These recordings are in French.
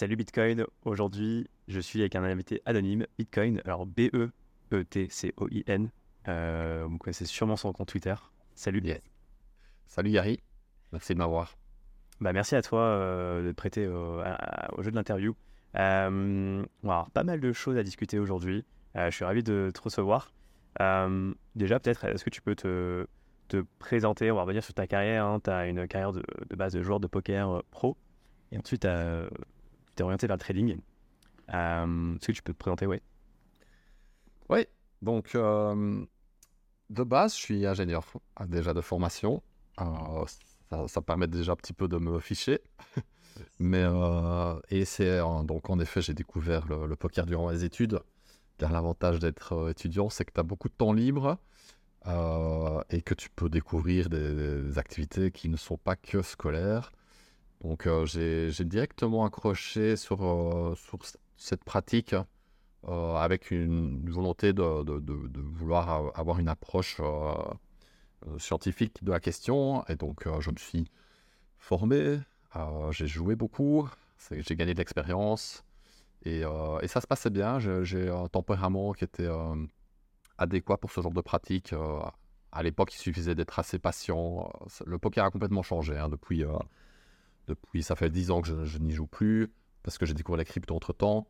Salut Bitcoin, aujourd'hui je suis avec un invité anonyme, Bitcoin, alors B-E-E-T-C-O-I-N, euh, vous connaissez sûrement son compte Twitter. Salut. Salut Yari, merci de m'avoir. Bah, merci à toi euh, de te prêter au, jeu de l'interview. Euh, on va avoir pas mal de choses à discuter aujourd'hui. je suis ravi de te recevoir. déjà, peut-être, est-ce que tu peux te, te, présenter? On va revenir sur ta carrière. Hein. Tu as une carrière de, de, base de joueur de poker pro. Et ensuite, tu t'es orienté vers le trading. est-ce que tu peux te présenter? Ouais. Oui, donc de base, je suis ingénieur ah, déjà de formation. ça, ça, permet déjà un petit peu de me ficher. Mais, euh, et c'est donc en effet, j'ai découvert le, poker durant les études. Car l'avantage d'être euh, étudiant, c'est que tu as beaucoup de temps libre euh, et que tu peux découvrir des, activités qui ne sont pas que scolaires. Donc j'ai directement accroché sur, sur cette pratique euh, avec une, volonté de, vouloir avoir une approche euh, euh, scientifique de la question. Et donc, je me suis formé, j'ai joué beaucoup, j'ai gagné de l'expérience. Et, ça se passait bien. J'ai un tempérament qui était adéquat pour ce genre de pratique. à l'époque, il suffisait d'être assez patient. Le poker a complètement changé hein, depuis, depuis. Ça fait 10 ans que je, n'y joue plus parce que j'ai découvert les cryptos entre temps.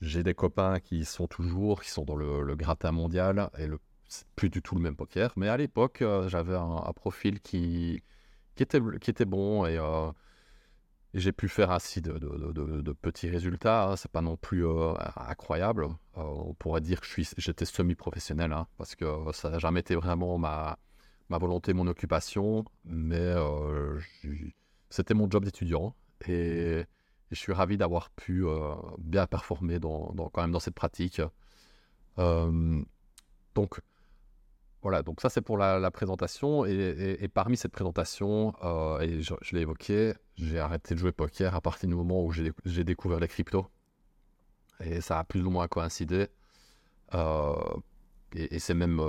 J'ai des copains qui sont toujours, qui sont dans le, gratin mondial, et le, c'est plus du tout le même poker. Mais à l'époque, euh, j'avais un, profil qui, était, bon, et, euh, j'ai pu faire ainsi de, petits résultats. Hein. C'est pas non plus euh, incroyable. on pourrait dire que j'étais semi-professionnel, hein, parce que ça n'a jamais été vraiment ma, volonté, mon occupation, mais c'était mon job d'étudiant. Et je suis ravi d'avoir pu euh, bien performer dans, quand même dans cette pratique. Euh, donc, voilà, donc ça c'est pour la, présentation. Et, parmi cette présentation, euh, et je, l'ai évoqué, j'ai arrêté de jouer poker à partir du moment où j'ai découvert les cryptos. Et ça a plus ou moins coïncidé. et, c'est même,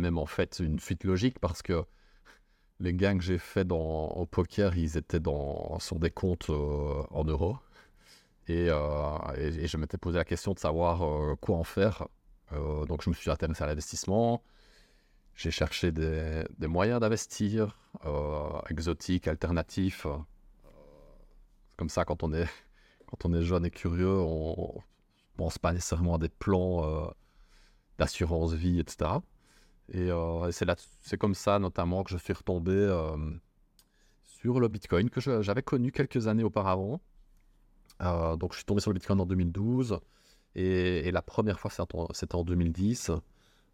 même en fait une suite logique parce que les gains que j'ai faits au poker, ils étaient dans, sur des comptes euh, en euros. Euh, et, je m'étais posé la question de savoir euh, quoi en faire. donc je me suis intéressé à l'investissement. J'ai cherché des, moyens d'investir, exotiques, alternatifs. comme ça, quand on est, quand on est jeune et curieux, on ne pense pas nécessairement à des plans d'assurance vie, etc. Et, euh, c'est comme ça notamment que je suis retombé euh, sur le Bitcoin que j'avais connu quelques années auparavant. Euh, donc je suis tombé sur le Bitcoin en 2012 et, la première fois c'était en 2010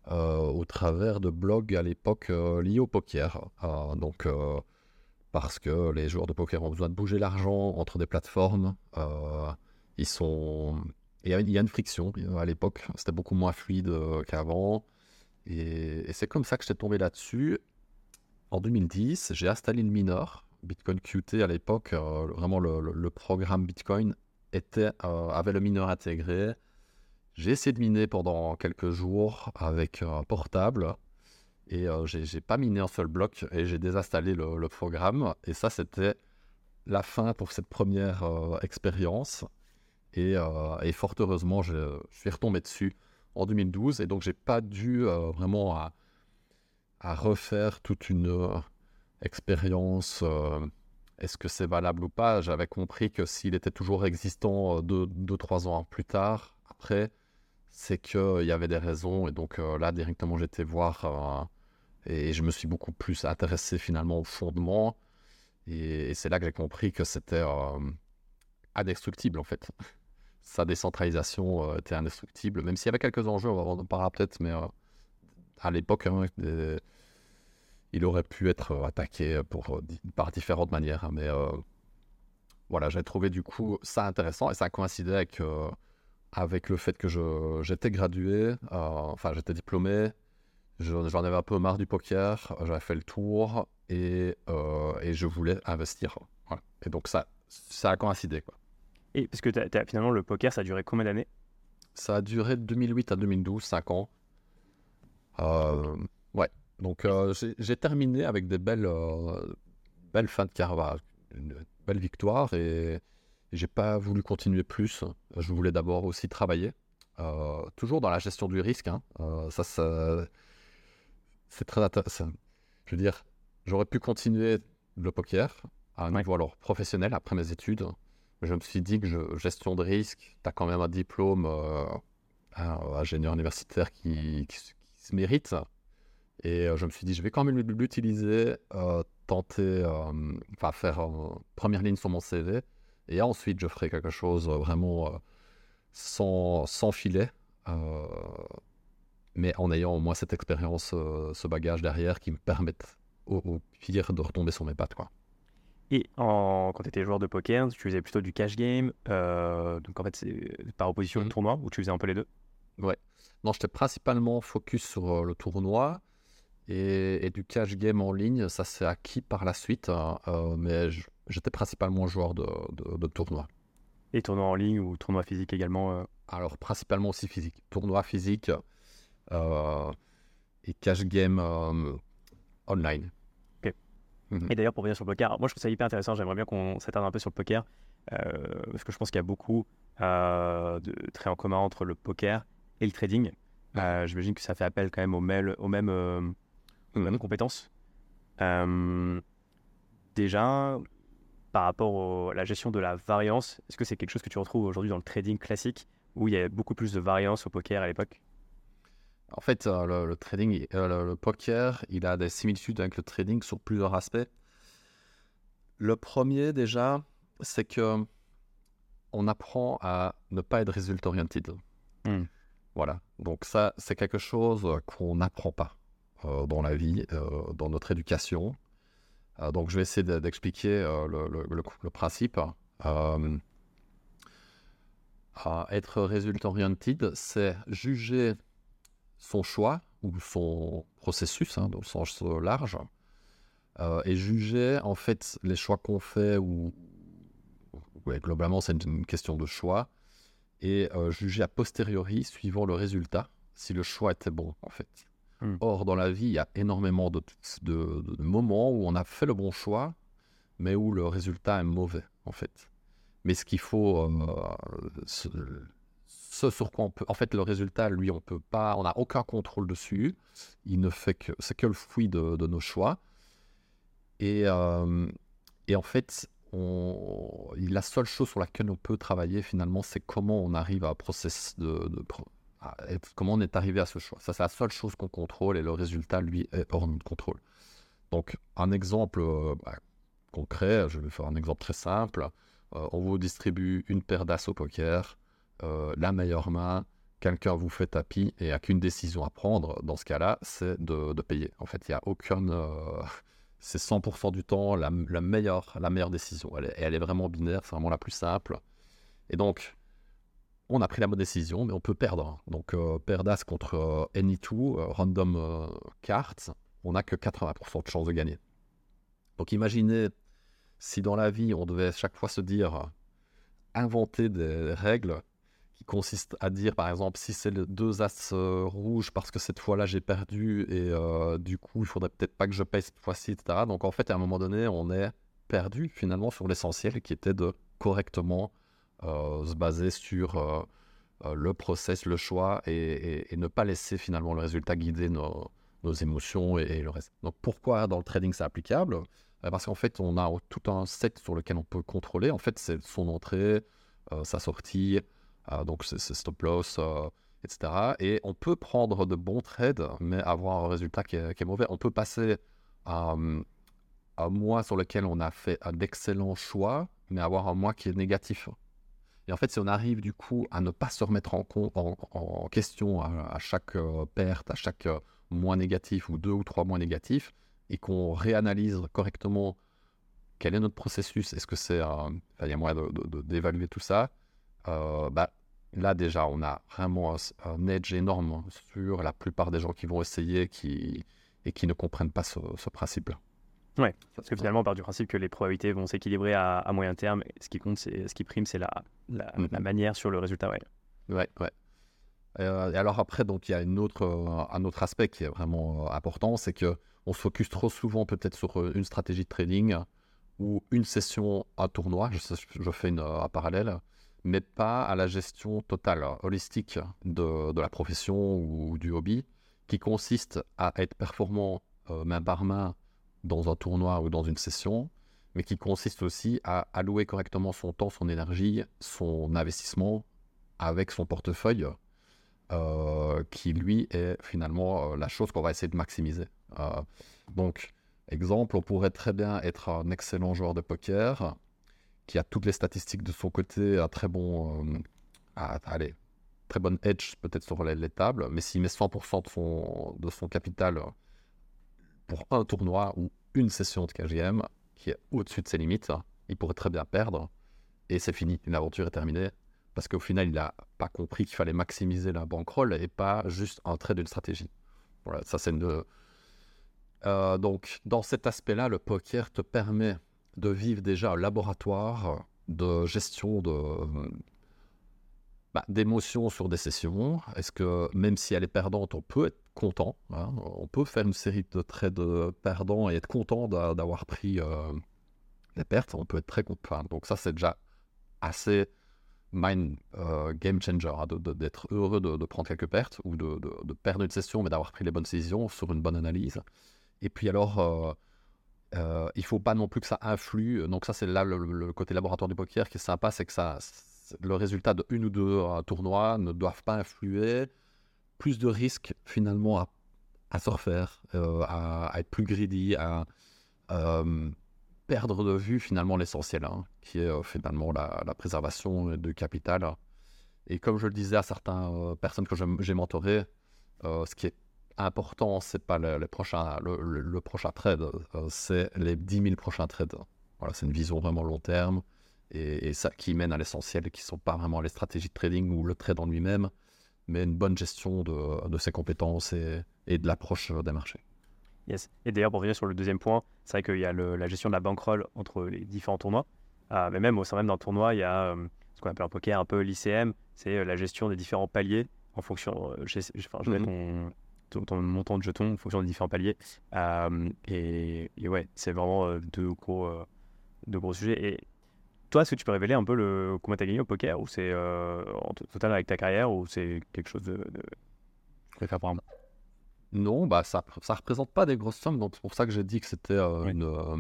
au travers de blogs à l'époque liés au poker. donc parce que les joueurs de poker ont besoin de bouger l'argent entre des plateformes. ils sont... Il y a une friction à l'époque, c'était beaucoup moins fluide qu'avant. Et, c'est comme ça que j'étais tombé là-dessus. En 2010, j'ai installé une mineur, Bitcoin Qt à l'époque, euh, vraiment le, programme Bitcoin euh, avait le mineur intégré. J'ai essayé de miner pendant quelques jours avec un portable et euh, j'ai pas miné un seul bloc et j'ai désinstallé le, programme. Et ça, c'était la fin pour cette première expérience. Et, fort heureusement, je suis retombé dessus en 2012. Et donc, j'ai pas dû euh, vraiment à, refaire toute une euh, expérience. Euh, est-ce que c'est valable ou pas? J'avais compris que s'il était toujours existant 2-3 ans plus tard, après, c'est qu'il y avait des raisons. Et donc là, directement, j'étais voir et je me suis beaucoup plus intéressé finalement au fondement. Et c'est là que j'ai compris que c'était indestructible en fait sa décentralisation euh, était indestructible, même s'il y avait quelques enjeux, on en parlera peut-être, mais euh, à l'époque, hein, il aurait pu être euh, attaqué par différentes manières. Hein, mais voilà, j'ai trouvé du coup ça intéressant et ça coïncidait avec, avec le fait que j'étais gradué, enfin j'étais diplômé, j'en avais un peu marre du poker, j'avais fait le tour et, et je voulais investir. Et donc ça, ça a coïncidé. Quoi. Et parce que finalement, le poker, ça a duré combien d'années? Ça a duré de 2008 à 2012, 5 ans. Euh, ouais. Donc, euh, j'ai terminé avec des belles, euh, belles fins de carrière, une belle victoire. Et, j'ai pas voulu continuer plus. Je voulais d'abord aussi travailler, toujours dans la gestion du risque. Hein. ça, ça c'est très intéressant. Je veux dire, j'aurais pu continuer le poker à un niveau alors professionnel après mes études. Je me suis dit que gestion de risque, tu as quand même un diplôme euh, ingénieur universitaire qui, se mérite. Et euh, je me suis dit, je vais quand même l'utiliser, euh, tenter, euh, enfin faire première ligne sur mon CV. Et ensuite, je ferai quelque chose vraiment sans, sans filet mais en ayant au moins cette expérience, ce bagage derrière qui me permettent au, pire de retomber sur mes pattes. Quoi. Et en, quand tu étais joueur de poker, tu faisais plutôt du cash game, euh, donc en fait c'est par opposition au mmh. tournoi, ou tu faisais un peu les deux? Ouais. Non, j'étais principalement focus sur euh, le tournoi et, du cash game en ligne, ça s'est acquis par la suite, hein, euh, mais j'étais principalement joueur de, de, tournoi. Et tournoi en ligne ou tournoi physique également Alors principalement aussi physique. Tournoi physique et cash game online. Mhm. Et d'ailleurs, pour revenir sur le poker, moi je trouve ça hyper intéressant. J'aimerais bien qu'on s'attarde un peu sur le poker euh, parce que je pense qu'il y a beaucoup euh, de traits en commun entre le poker et le trading. Euh, j'imagine que ça fait appel quand même aux, mêmes, aux mêmes, aux mêmes compétences. déjà, par rapport à la gestion de la variance, est-ce que c'est quelque chose que tu retrouves aujourd'hui dans le trading classique où il y a beaucoup plus de variance au poker à l'époque? En fait, euh, le, trading, euh, le, poker, il a des similitudes avec le trading sur plusieurs aspects. Le premier, déjà, c'est que on apprend à ne pas être résultat oriented. Hmm. Voilà. Donc ça, c'est quelque chose qu'on n'apprend pas euh, dans la vie, dans notre éducation. donc je vais essayer d'expliquer le, principe. être résultat oriented, c'est juger son choix ou son processus, hein, dans le sens large, euh, et juger en fait les choix qu'on fait ou globalement c'est une, question de choix et euh, juger a posteriori suivant le résultat si le choix était bon en fait. Hmm. Or dans la vie il y a énormément de, de, moments où on a fait le bon choix mais où le résultat est mauvais en fait. Mais ce qu'il faut euh, sur quoi on peut. En fait, le résultat, lui, on peut pas. On n'a aucun contrôle dessus. Il ne fait que. C'est que le fruit de, nos choix. Et, euh, et en fait, on, la seule chose sur laquelle on peut travailler finalement, c'est comment on arrive à process de, comment on est arrivé à ce choix. Ça, c'est la seule chose qu'on contrôle et le résultat, lui, est hors de notre contrôle. Donc, un exemple euh, bah, concret, je vais faire un exemple très simple. Euh, on vous distribue une paire d'as au poker. Euh, la meilleure main, quelqu'un vous fait tapis et a qu'une décision à prendre, dans ce cas-là, c'est de, payer. En fait, il n'y a aucune... Euh, c'est 100% du temps la, meilleure, la meilleure décision. Elle est, elle est vraiment binaire, c'est vraiment la plus simple. Et donc, on a pris la bonne décision, mais on peut perdre. Donc, euh, Perdas contre Any2, Random Cards, on n'a que 80% de chance de gagner. Donc, imaginez si dans la vie, on devait chaque fois se dire, inventer des règles consiste à dire, par exemple, si c'est les deux as euh, rouges parce que cette fois-là j'ai perdu et euh, du coup il faudrait peut-être pas que je paye cette fois-ci, etc. Donc en fait, à un moment donné, on est perdu finalement sur l'essentiel qui était de correctement euh, se baser sur le process, le choix et, ne pas laisser finalement le résultat guider nos, émotions et, le reste. Donc pourquoi dans le trading c'est applicable? Parce qu'en fait, on a tout un set sur lequel on peut contrôler. En fait, c'est son entrée, sa sortie, donc c'est stop loss, euh, etc. Et on peut prendre de bons trades, mais avoir un résultat qui est, mauvais. On peut passer à un mois sur lequel on a fait un excellent choix, mais avoir un mois qui est négatif. Et en fait, si on arrive du coup à ne pas se remettre en, question à, chaque euh, perte, à chaque mois négatif ou deux ou trois mois négatifs, et qu'on réanalyse correctement quel est notre processus, est-ce que c'est, il y a moyen d'évaluer tout ça, euh, bah, là déjà, on a vraiment un, edge énorme sur la plupart des gens qui vont essayer qui, et qui ne comprennent pas ce, principe-là. Ouais, parce que finalement, on part du principe que les probabilités vont s'équilibrer à, moyen terme. Ce qui compte, ce qui prime, c'est la, la, mm-hmm. manière sur le résultat. Ouais, ouais. ouais. Euh, et alors après, donc il y a une autre, un autre aspect qui est vraiment important, c'est que on se focus trop souvent peut-être sur une stratégie de trading ou une session, un tournoi, je, je fais une, un parallèle, mais pas à la gestion totale, holistique de, la profession ou du hobby, qui consiste à être performant euh, main par main dans un tournoi ou dans une session, mais qui consiste aussi à allouer correctement son temps, son énergie, son investissement avec son portefeuille, euh, qui lui est finalement euh, la chose qu'on va essayer de maximiser. donc, exemple, on pourrait très bien être un excellent joueur de poker, qui a toutes les statistiques de son côté, un très bon, allez, très bonne edge peut-être sur les, tables, mais s'il met 100% de son, de capital pour un tournoi ou une session de KGM qui est au-dessus de ses limites, il pourrait très bien perdre et c'est fini, l'aventure est terminée. Parce qu'au final, il n'a pas compris qu'il fallait maximiser la bankroll et pas juste entrer d'une stratégie. Voilà, ça c'est une. Euh, donc, dans cet aspect-là, le poker te permet de vivre déjà un laboratoire de gestion de, bah, d'émotions sur des sessions. Est-ce que même si elle est perdante, on peut être content hein, On peut faire une série de trades perdants et être content d'avoir pris euh, les pertes. On peut être très content. donc ça, c'est déjà assez mind euh, game changer hein, d'être heureux de, prendre quelques pertes ou de, perdre une session, mais d'avoir pris les bonnes décisions sur une bonne analyse. Et puis alors, euh, euh, il faut pas non plus que ça influe. Donc ça, c'est là le, côté laboratoire du poker qui est sympa, c'est que ça le résultat de une ou deux euh, tournois ne doivent pas influer. Plus de risques finalement à, à se euh, à, être plus greedy, à euh, perdre de vue finalement l'essentiel, hein, qui est finalement la, préservation du capital. Et comme je le disais à certaines personnes que j'ai mentorées, ce qui est important, c'est pas le, le, prochain, le, prochain trade, c'est les 10 000 prochains trades. Voilà, c'est une vision vraiment long terme et, ça qui mène à l'essentiel, qui ne sont pas vraiment les stratégies de trading ou le trade en lui-même, mais une bonne gestion de, de ses compétences et, et de l'approche des marchés. Yes. Et d'ailleurs, pour revenir sur le deuxième point, c'est vrai qu'il y a la gestion de la bankroll entre les différents tournois. Euh, mais même au sein même d'un tournoi, il y a euh, ce qu'on appelle un poker un peu l'ICM, c'est euh, la gestion des différents paliers en fonction. je, enfin, je ton, ton, montant de jetons en fonction des différents paliers. Et, et, ouais, c'est vraiment deux gros, deux gros sujets. Et toi, est-ce que tu peux révéler un peu le combien tu as gagné au poker? Ou c'est euh, en total avec ta carrière ou c'est quelque chose de, de... Non, bah ça ça représente pas des grosses sommes, donc c'est pour ça que j'ai dit que c'était euh, une euh,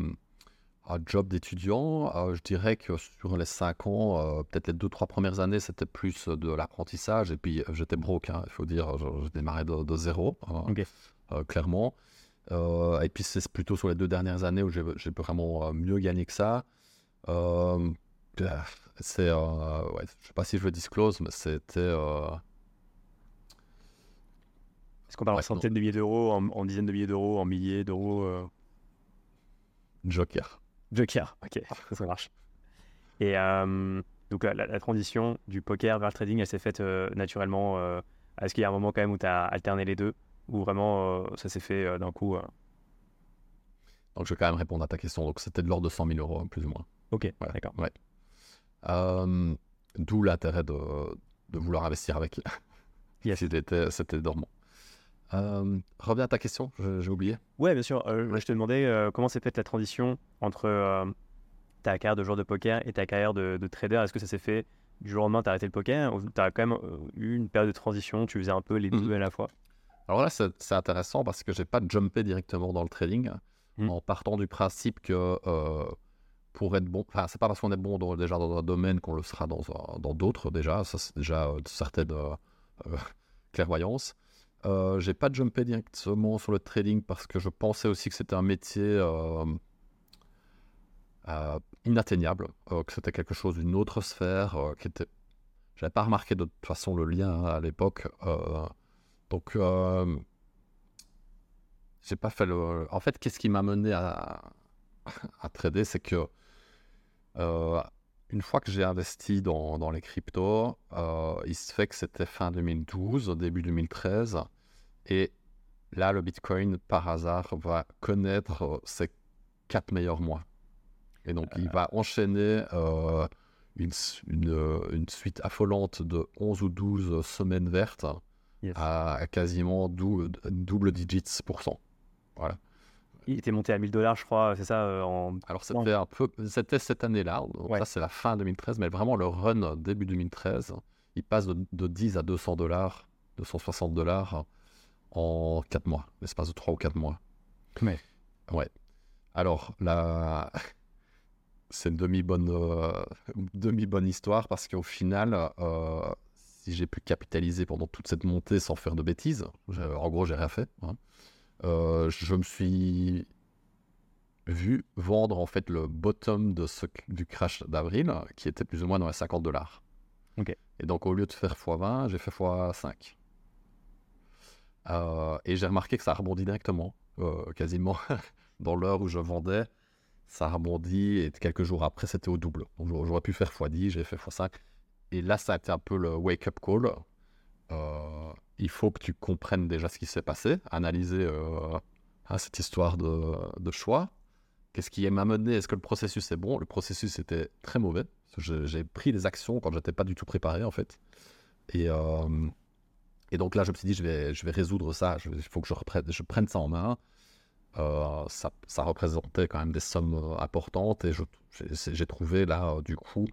un job d'étudiant. je dirais que sur les 5 ans, peut-être les 2-3 premières années, c'était plus de l'apprentissage. Et puis j'étais broke, hein, il faut dire, je, démarrais de, zéro, hein, clairement. et puis c'est plutôt sur les deux dernières années où j'ai vraiment mieux gagné que ça. Euh, c'est, euh, ouais, je sais pas si je le disclose, mais c'était. Euh... Est-ce qu'on parle en centaines de milliers d'euros, en, dizaines de milliers d'euros, en milliers d'euros euh? Joker. Joker, ok, ça marche. Et donc la, transition du poker vers le trading, elle s'est faite naturellement. Est-ce qu'il y a un moment quand même où tu as alterné les deux? Ou vraiment ça s'est fait d'un coup Donc je vais quand même répondre à ta question. Donc c'était de l'ordre de 100 000 euros, plus ou moins. Ok, d'accord. Ouais. Euh, d'où l'intérêt de, de, vouloir investir avec. yes. C'était dormant. Euh, reviens à ta question, j'ai oublié. Ouais, bien sûr. Euh, je te demandais comment s'est faite la transition entre ta carrière de joueur de poker et ta carrière de, trader? Est-ce que ça s'est fait du jour au lendemain, tu as arrêté le poker ou tu as quand même eu une période de transition, tu faisais un peu les deux mhm. à la fois? Alors là, c'est intéressant parce que j'ai pas jumpé directement dans le trading mhm. en partant du principe que pour être bon. Enfin, c'est pas parce qu'on est bon déjà dans un domaine qu'on le sera dans, dans d'autres déjà. Ça, c'est déjà euh, certaines euh, euh, clairvoyances. Euh, j'ai pas jumpé directement sur le trading parce que je pensais aussi que c'était un métier inatteignable, que c'était quelque chose d'une autre sphère, qui était. J'avais pas remarqué de toute façon le lien hein, à l'époque. donc, j'ai pas fait le. En fait, qu'est-ce qui m'a mené à, à trader, c'est que euh, une fois que j'ai investi dans, dans les cryptos, euh, il se fait que c'était fin 2012, début 2013. Et là, le Bitcoin, par hasard, va connaître ses quatre meilleurs mois. Et donc, il va enchaîner euh, une, une, suite affolante de 11 ou 12 semaines vertes à, quasiment double digits pour cent. Voilà. il était monté à 1000 dollars, je crois, c'est ça euh, en... Alors c'était un peu, c'était cette année-là, Ouais. ça c'est la fin 2013, mais vraiment le run début 2013, il passe de, de 10 à 200 dollars, 260 dollars en 4 mois, l'espace de 3 ou 4 mois. Ouais. Ouais. Alors là, c'est une demi-bonne euh, demi-bonne histoire parce qu'au final, euh, si j'ai pu capitaliser pendant toute cette montée sans faire de bêtises, en gros j'ai rien fait, hein, euh, je me suis vu vendre en fait le bottom de ce, du crash d'avril qui était plus ou moins dans les 50 dollars. Ok. Et donc au lieu de faire x20, j'ai fait x5. Euh, et j'ai remarqué que ça rebondit directement, euh, quasiment dans l'heure où je vendais. Ça rebondit et quelques jours après c'était au double. J'aurais- pu faire x10, j'ai fait x5. Et là ça a été un peu le wake-up call. Euh, il faut que tu comprennes déjà ce qui s'est passé, analyser hein, cette histoire de, choix. Qu'est-ce qui m'a mené? Est-ce que le processus est bon? Le processus était très mauvais. J'ai pris des actions quand j'étais pas du tout préparé en fait. Et, et donc là, je me suis dit, je vais, je vais résoudre ça. Il faut que je, prenne ça en main. Euh, ça, représentait quand même des sommes importantes et j'ai trouvé là, euh, du coup,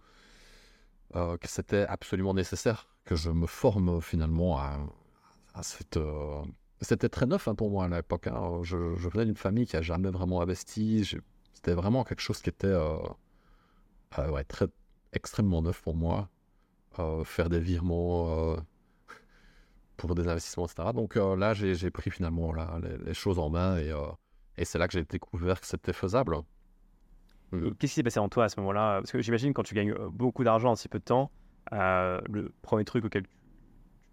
euh, que c'était absolument nécessaire que je me forme finalement à, cette. C'était très neuf hein, pour moi à l'époque. hein. Je, venais d'une famille qui a jamais vraiment investi. C'était vraiment quelque chose qui était très, extrêmement neuf pour moi. Faire des virements pour des investissements, etc. Donc euh, là, j'ai pris finalement là, les, les choses en main et, euh, et c'est là que j'ai découvert que c'était faisable. Et Qu'est-ce qui s'est passé en toi à ce moment-là? Parce que j'imagine quand tu gagnes euh, beaucoup d'argent en si peu de temps, euh, le premier truc auquel tu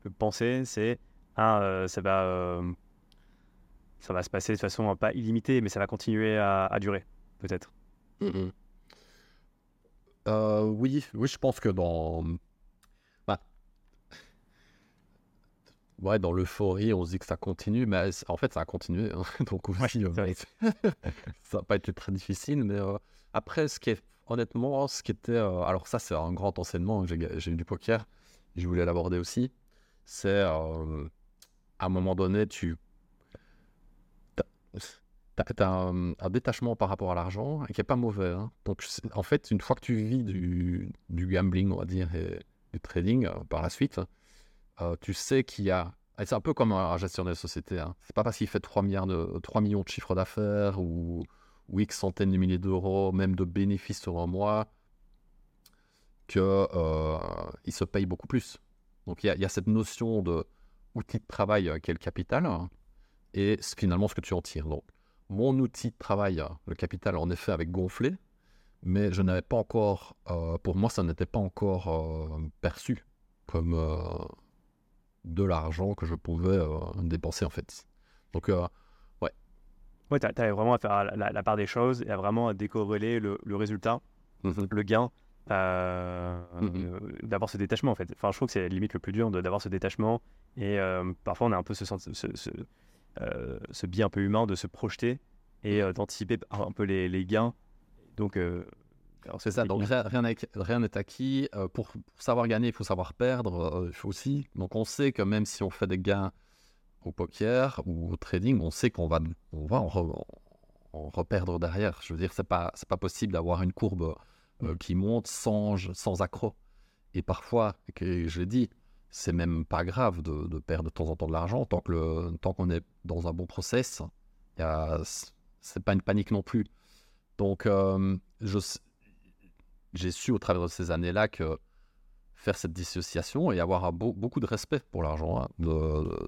peux penser, c'est ah, euh, ça va, euh, ça va se passer de façon euh, pas illimitée, mais ça va continuer à, à durer, peut-être. Euh, oui, oui, je pense que dans. Ouais, dans l'euphorie, on se dit que ça continue, mais en fait, ça a continué. hein. Donc, aussi, euh, ça n'a pas été très difficile. Mais euh, après, ce qui est, honnêtement, ce qui était. euh, alors, ça, c'est un grand enseignement. J'ai eu du poker. Je voulais l'aborder aussi. C'est euh, à un moment donné, tu. T'as t'as un, un détachement par rapport à l'argent qui est pas mauvais. hein. Donc, en fait, une fois que tu vis du, du gambling, on va dire, et du trading par la suite, euh, tu sais qu'il y a. C'est un peu comme un gestionnaire de société. Hein. C'est pas parce qu'il fait 3, milliards de, 3 millions de chiffres d'affaires ou, ou X centaines de milliers d'euros, même de bénéfices sur un mois, qu'il se paye beaucoup plus. Donc, il y a, cette notion de outil de travail euh, qui est le capital hein, et finalement ce que tu en tires. Donc, mon outil de travail, le capital, en effet, avait gonflé, mais je n'avais pas encore, euh, pour moi, ça n'était pas encore euh, perçu comme euh, de l'argent que je pouvais euh, dépenser, en fait. Donc, euh, Ouais, tu as vraiment à faire la, la- la part des choses et à vraiment à décorréler le, le résultat, le gain, euh, Mhm. euh, d'avoir ce détachement en fait. Enfin, je trouve que c'est limite le plus dur d'avoir ce détachement et euh, parfois on a un peu ce, ce, ce, ce biais un peu humain de se projeter et euh, d'anticiper un peu les, les gains. Donc, alors, c'est ça. Donc, rien n'est rien acquis. Euh, pour, pour savoir gagner, il faut savoir perdre. euh, aussi. Donc, on sait que même si on fait des gains au poker ou au trading, on sait qu'on va, on va en, re- en reperdre derrière. Je veux dire, c'est pas, c'est pas possible d'avoir une courbe euh, qui monte sans, sans accroc. Et parfois, que je l'ai dit, c'est même pas grave de, de perdre de temps en temps de l'argent tant que le, tant qu'on est dans un bon process. y a- C'est pas une panique non plus. Donc, euh, je j'ai su au travers de ces années-là que faire cette dissociation et avoir beaucoup de respect pour l'argent, hein,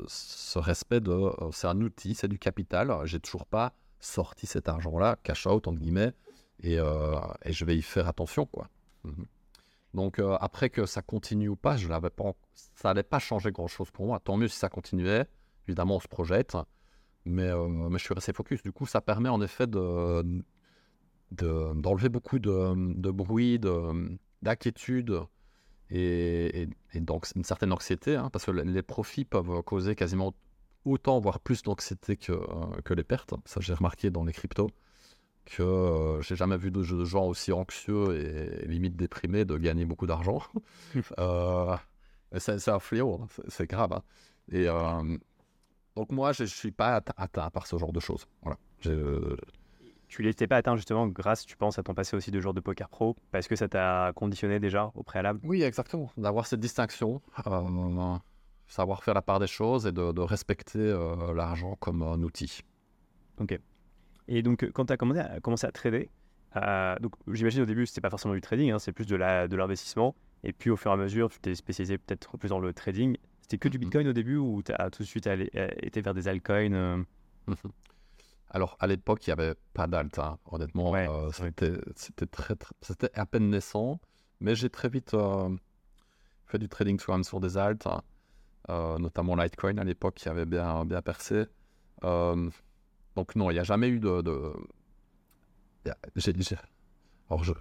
ce respect euh, c'est un outil, c'est du capital. J'ai toujours pas sorti cet argent-là, cash out entre guillemets, et, euh, je vais y faire attention. Mhm. Donc euh, après que ça continue ou pas, ça n'allait pas changer grand-chose pour moi. Tant mieux si ça continuait. Évidemment, on se projette, mais je suis resté focus. Du coup, ça permet en effet de de- d'enlever beaucoup de, de bruit, de- d'inquiétude et, et- et donc une certaine anxiété, hein, parce que les profits peuvent causer quasiment autant, voire plus d'anxiété que, euh, que les pertes. Ça, j'ai remarqué dans les cryptos que euh, j'ai jamais vu de, de gens aussi anxieux et, limite déprimés de gagner beaucoup d'argent. Euh, c'est un fléau, hein, c'est- grave. hein. Et euh, donc moi, je ne suis pas atte- atteint par ce genre de choses. Voilà. Tu l'étais pas atteint justement grâce, tu penses, à ton passé aussi de joueur de poker pro, parce que ça t'a conditionné déjà au préalable? Oui, exactement. D'avoir cette distinction, euh, savoir faire la part des choses et de, de respecter euh, l'argent comme un outil. Et donc, euh, quand tu as commencé à, commencé à trader, euh, donc j'imagine au début, c'était pas forcément du trading, hein, c'est plus de l'investissement. et puis au fur et à mesure, tu t'es spécialisé peut-être plus dans le trading. C'était que du Mhm. Bitcoin au début ou tu as tout de suite allé- été vers des altcoins euh? Alors, à l'époque, il n'y avait pas d'alt. hein. Honnêtement, Ouais, euh, c'était c'était très, très- c'était à peine naissant. Mais j'ai très vite euh, fait du trading sur des alts, hein. Euh, notamment Litecoin à l'époque qui avait bien, bien percé. Donc, non, il n'y a jamais eu de. a- j'ai- j'ai- Alors, je.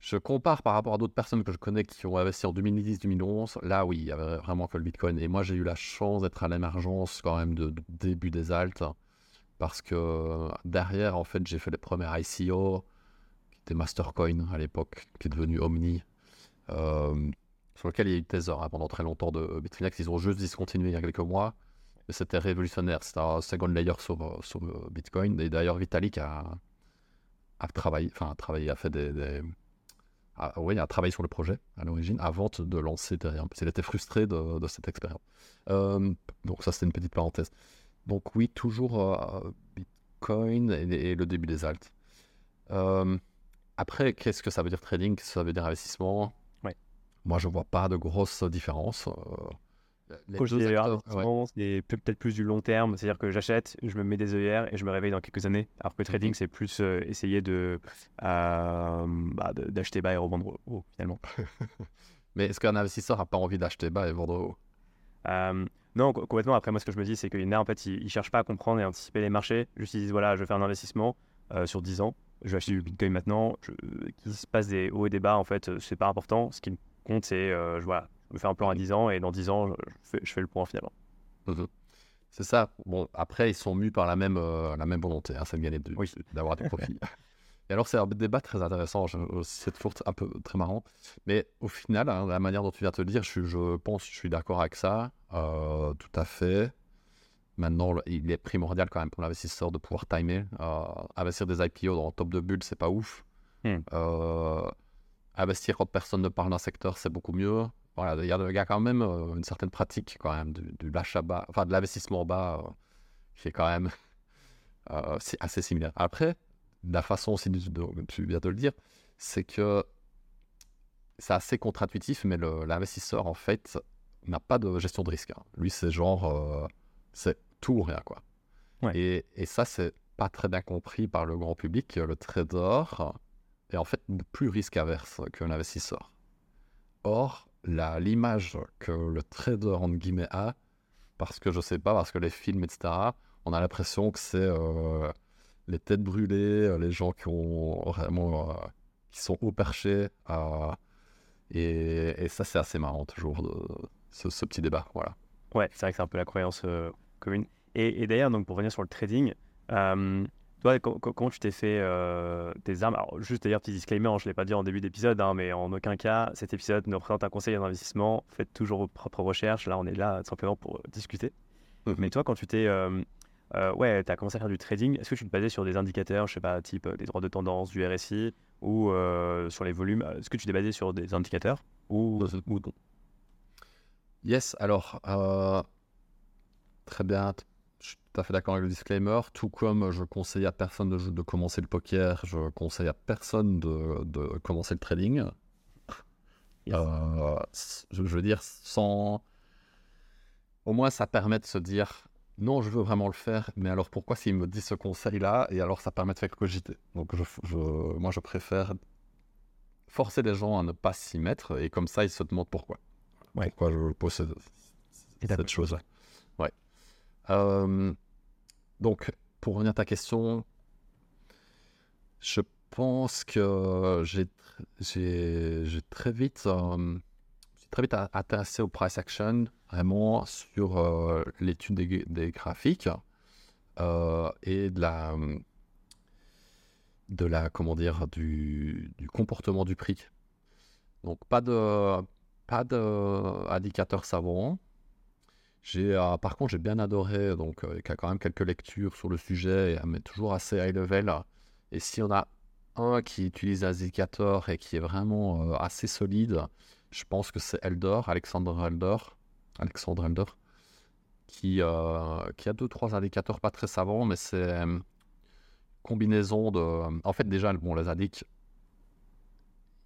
Je compare par rapport à d'autres personnes que je connais qui ont investi en 2010-2011. Là, oui, il y avait vraiment que le Bitcoin. Et moi, j'ai eu la chance d'être à l'émergence quand même de, de début des alts. Parce que derrière, en fait, j'ai fait les premières ICO, qui était Mastercoin à l'époque, qui est devenu Omni, euh, sur lequel il y a eu Tether hein, pendant très longtemps de Bitfinex. Ils ont juste discontinué il y a quelques mois. Mais c'était révolutionnaire. C'était un second layer sur, euh, sur euh, Bitcoin. Et d'ailleurs, Vitalik a, travaillé, enfin, a travaillé, a fait des. oui, a travaillé sur le projet à l'origine avant de- lancer Ethereum. Parce qu'il était frustré de, cette expérience. Euh, donc, ça, c'était une petite parenthèse. Donc oui, toujours euh, Bitcoin et, et le début des alts. Euh, après, qu'est-ce que ça veut dire trading? Ça veut dire investissement Ouais. Moi, je vois pas de grosses différences. euh, les Quand je deux dis acteurs- ouais. investissement, c'est peut- peut-être plus du long terme, c'est-à-dire que j'achète, je me mets des œillères et je me réveille dans quelques années. Alors que trading, Mhm. c'est plus euh, essayer de euh, bah, de- d'acheter bas et revendre haut finalement. Mais est-ce qu'un investisseur n'a pas envie d'acheter bas et vendre haut? Euh, non, co- complètement. Après, moi, ce que je me dis, c'est qu'il y en a, en fait, ils, ils cherchent pas à comprendre et à anticiper les marchés. Juste, ils disent, voilà, je vais faire un investissement euh, sur 10 ans. Je vais acheter du Bitcoin maintenant. Qu'il se passe des hauts et des bas, en fait, euh, c'est pas important. Ce qui me compte, c'est, euh, je, voilà, je me fais un plan à 10 ans et dans 10 ans, je, je fais, je fais le point finalement. Mhm. C'est ça. Bon, après, ils sont mus par la même, euh, la même volonté, hein, gagner du- Oui. d'avoir du profit. Et alors, c'est un débat très intéressant. C'est toujours un peu très marrant. Mais au final, hein, la manière dont tu viens de te le dire, je, je pense, je suis d'accord avec ça. euh, tout à fait. Maintenant, il est primordial quand même pour l'investisseur de pouvoir timer. Euh, investir des IPO dans le top de bulle, c'est pas ouf. Hmm. Euh, investir quand personne ne parle d'un secteur, c'est beaucoup mieux. Voilà, il y, a, il y a quand même une certaine pratique quand même du, du l'achat bas, enfin de l'investissement bas, qui est quand même assez similaire. Après, la façon aussi dont dont tu viens de le dire, c'est que c'est assez contre-intuitif, mais l'investisseur en fait n'a pas de gestion de risque. hein. Lui, c'est genre, euh, c'est tout ou rien quoi. Ouais. Et, et ça, c'est pas très bien compris par le grand public. Le trader est en fait plus risque averse que l'investisseur. Or, l'image que le trader, entre guillemets, a, parce que je sais pas, parce que les films, etc., on a l'impression que c'est euh, les têtes brûlées, euh, les gens qui ont vraiment, euh, qui sont haut perchés. euh, et, et ça, c'est assez marrant, toujours, de, ce, ce petit débat. Voilà. Ouais, c'est vrai que c'est un peu la croyance commune. Et, et d'ailleurs, donc pour revenir sur le trading, toi, co- co- comment tu t'es fait euh, tes armes? Alors, juste d'ailleurs, petit disclaimer, hein, je ne l'ai pas dit en début d'épisode, hein, mais en aucun cas, cet épisode ne représente un conseil en investissement. Faites toujours vos propres recherches. Là, on est là simplement pour discuter. Mais toi, quand tu t'es. Euh, euh, ouais, tu as commencé à faire du trading, est-ce que tu te basais sur des indicateurs, je sais pas, type euh, des droits de tendance, du RSI, ou euh, sur les volumes Est-ce que tu t'es basé sur des indicateurs ou, ou non? Yes, alors, euh, très bien, je suis tout à fait d'accord avec le disclaimer. Tout comme je conseille à personne de, de commencer le poker, je conseille à personne de, de commencer le trading. Yes. Euh, je veux dire, sans. Au moins, ça permet de se dire non, je veux vraiment le faire, mais alors pourquoi s'il me dit ce conseil-là Et alors, ça permet de faire cogiter? Donc, je, je- moi, je préfère forcer les gens à ne pas s'y mettre, et comme ça, ils se demandent pourquoi. Ouais. Pourquoi je pose cette, Et cette chose-là. Ouais. Euh, donc, pour revenir à ta question, je pense que j'ai tr- j'ai j'ai très vite, euh, j'ai très vite au price action, vraiment sur euh, l'étude des, graphiques euh, et de la, de la, comment dire, du, du comportement du prix. Donc pas de, pas d'indicateur savant, J'ai, euh, par contre, j'ai bien adoré, donc il y a quand même quelques lectures sur le sujet, mais toujours assez high level. Et si on a un qui utilise un indicateur et qui est vraiment assez solide, je pense que c'est Eldor, Alexandre Eldor, Alexandre Eldor, qui, qui a deux trois indicateurs pas très savants, mais c'est une combinaison de. En fait, déjà, bon, les indiques,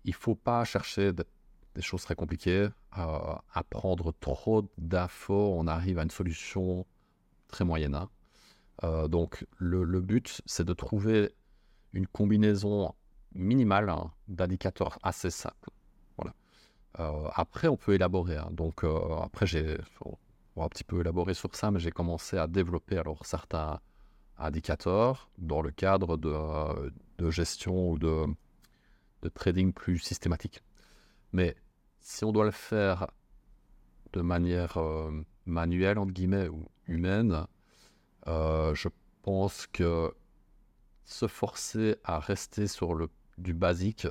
il faut pas chercher des choses très compliquées, à prendre trop d'infos, on arrive à une solution très moyenne. Hein. Euh, donc le, but, c'est de trouver une combinaison minimale hein, d'indicateurs assez simples. Euh, après, on peut élaborer. Hein. Donc euh, après, j'ai un petit peu élaboré sur ça, mais j'ai commencé à développer alors certains indicateurs dans le cadre de, de gestion ou de, trading plus systématique. Mais si on doit le faire de manière euh, manuelle, entre guillemets, ou humaine, euh, je pense que se forcer à rester sur le, du basique,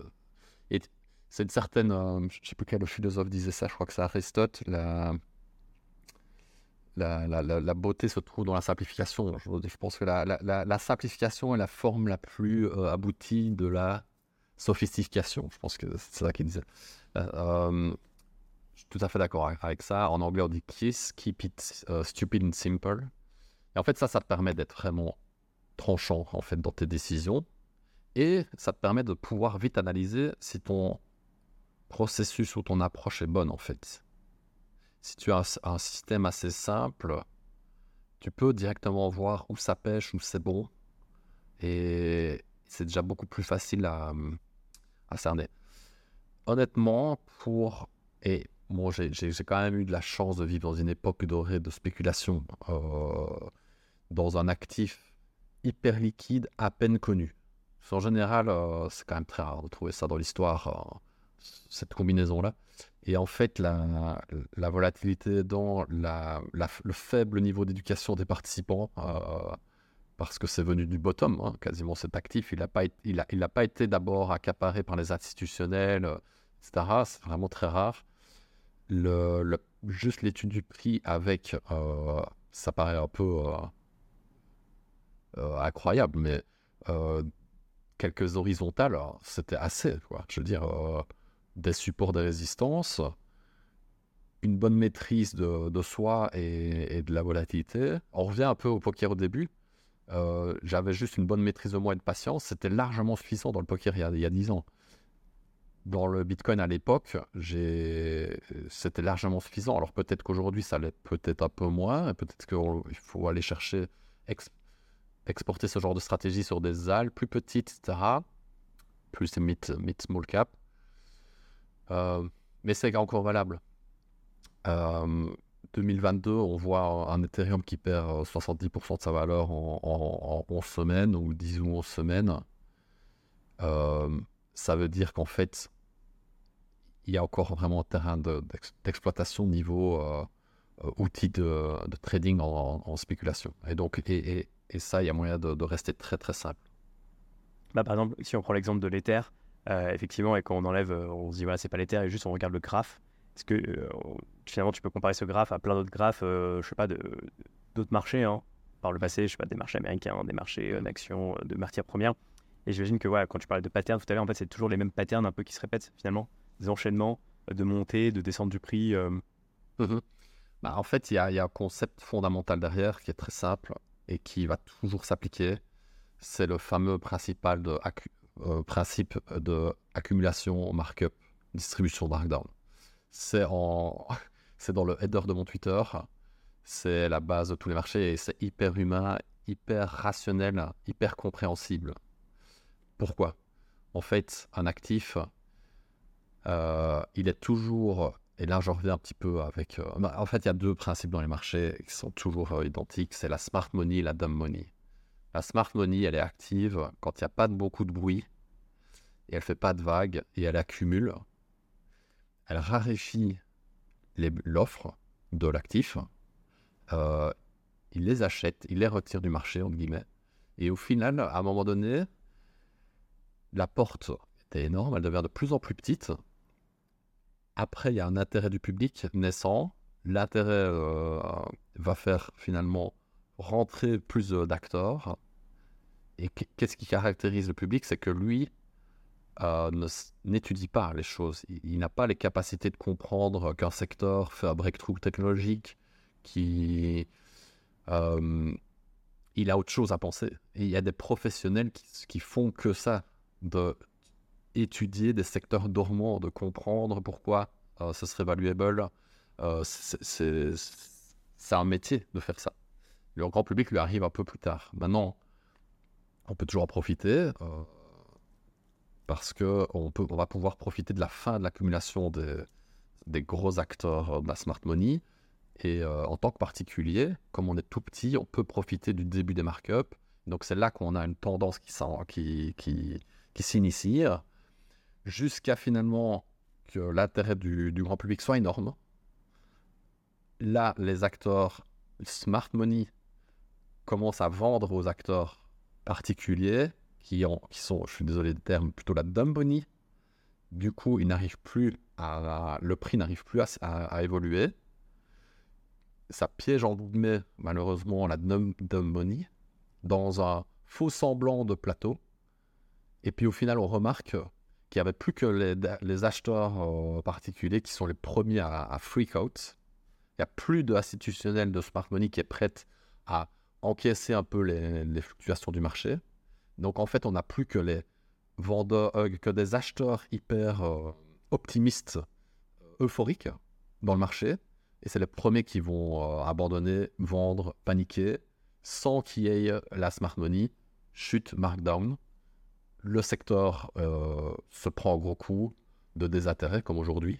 c'est une certaine, euh, je ne sais plus quel philosophe disait ça, je crois que c'est Aristote, la, la, la, beauté se trouve dans la simplification. Je, pense que la, simplification est la forme la plus aboutie de la sophistication. Je pense que c'est ça qu'il disait. Euh, euh, je suis tout à fait d'accord avec ça. En anglais, on dit kiss, keep it euh, stupid and simple. Et en fait, ça, ça te permet d'être vraiment tranchant en fait dans tes décisions. Et ça te permet de pouvoir vite analyser si ton processus ou ton approche est bonne en fait. Si tu as un, système assez simple, tu peux directement voir où ça pêche, où c'est bon. Et c'est déjà beaucoup plus facile à, à cerner honnêtement, pour. Et moi, j'ai quand même eu de la chance de vivre dans une époque dorée de spéculation, euh, dans un actif hyper liquide, à peine connu. En général, euh, c'est quand même très rare de trouver ça dans l'histoire, euh, cette combinaison-là. Et en fait, la, la volatilité dans le faible niveau d'éducation des participants, parce que c'est venu du bottom, hein, quasiment cet actif, il n'a pas, il a, il a pas été d'abord accaparé par les institutionnels c'est vraiment très rare. Le, juste l'étude du prix avec, euh, ça paraît un peu euh, euh, incroyable, mais quelques horizontales, c'était assez. Quoi. Je veux dire, des supports de résistance, une bonne maîtrise de, soi et, de la volatilité. On revient un peu au poker au début. J'avais juste une bonne maîtrise de moi et de patience. C'était largement suffisant dans le poker il y a, il y a 10 ans dans le Bitcoin à l'époque, c'était largement suffisant. Alors peut-être qu'aujourd'hui, ça l'est peut-être un peu moins, peut-être qu'il faut aller chercher, exporter ce genre de stratégie sur des ailes plus petites, etc. Plus mid, mid small cap. Euh, mais c'est encore valable. 2022, euh, on voit un Ethereum qui perd 70% de sa valeur en, en, 11 semaines ou 10 ou 11 semaines. Euh, ça veut dire qu'en fait, il y a encore vraiment un terrain d'exploitation niveau euh, euh, outil de, trading en, spéculation. Et donc, et, ça, il y a moyen de, rester très très simple. Bah, par exemple, si on prend l'exemple de l'Ether, euh, effectivement, et quand on enlève, on se dit voilà, c'est pas l'Ether, et juste on regarde le graphe. Est-ce que finalement tu peux comparer ce graphe à plein d'autres graphes, je sais pas, d'autres marchés, hein, par le passé, je sais pas, des marchés américains, des marchés d'actions, de matières premières. Et j'imagine que voilà, quand tu parlais de patterns tout à l'heure, en fait, c'est toujours les mêmes patterns un peu qui se répètent finalement des enchaînements de montée, de descente du prix euh. mmh bah, En fait, il y, a un concept fondamental derrière qui est très simple et qui va toujours s'appliquer. C'est le fameux principal de euh, principe de accumulation, markup, distribution markdown. C'est en... dans le header de mon Twitter. C'est la base de tous les marchés et c'est hyper humain, hyper rationnel, hyper compréhensible. Pourquoi? En fait, un actif, euh, il est toujours, et là je reviens un petit peu avec, euh, bah, en fait il y a deux principes dans les marchés qui sont toujours identiques, c'est la smart money et la dumb money. La smart money, elle est active quand il n'y a pas beaucoup de bruit, et elle fait pas de vagues, et elle accumule. Elle raréfie l'offre de l'actif, il les achète, il les retire du marché, entre guillemets, et au final, à un moment donné, la porte était énorme, elle devient de plus en plus petite, après, il y a un intérêt du public naissant. l'intérêt euh, va faire finalement rentrer plus d'acteurs. Et qu'est-ce qui caractérise le public? C'est que lui euh, n'étudie pas les choses. Il, n'a pas les capacités de comprendre qu'un secteur fait un breakthrough technologique, qui, euh, il a autre chose à penser. Et il y a des professionnels qui, font que ça, de étudier des secteurs dormants, de comprendre pourquoi euh, ce serait valuable. c'est un métier de faire ça. Le grand public lui arrive un peu plus tard. Maintenant, on peut toujours en profiter parce qu'on on va pouvoir profiter de la fin de l'accumulation des, gros acteurs de la smart money. Et euh, en tant que particulier, comme on est tout petit, on peut profiter du début des markups. Donc c'est là qu'on a une tendance qui, qui, qui, qui s'initie, jusqu'à finalement que l'intérêt du, du, grand public soit énorme. Là, les acteurs smart money commencent à vendre aux acteurs particuliers qui, qui sont, je suis désolé du terme, plutôt la dumb Du coup, il n'arrive plus à, le prix n'arrive plus à, évoluer. Ça piège en guillemets, malheureusement, la dumb, money dans un faux semblant de plateau. Et puis au final, on remarque qu'il n'y avait plus que les, acheteurs euh, particuliers qui sont les premiers à, freak out. Il n'y a plus d'institutionnel de smart money qui est prête à encaisser un peu les fluctuations du marché. Donc en fait, on n'a plus que les vendeurs, euh, que des acheteurs hyper euh, optimistes, euphoriques dans le marché. Et c'est les premiers qui vont euh, abandonner, vendre, paniquer, sans qu'il y ait la smart money, chute, markdown. Le secteur se prend un gros coup de désintérêt, comme aujourd'hui.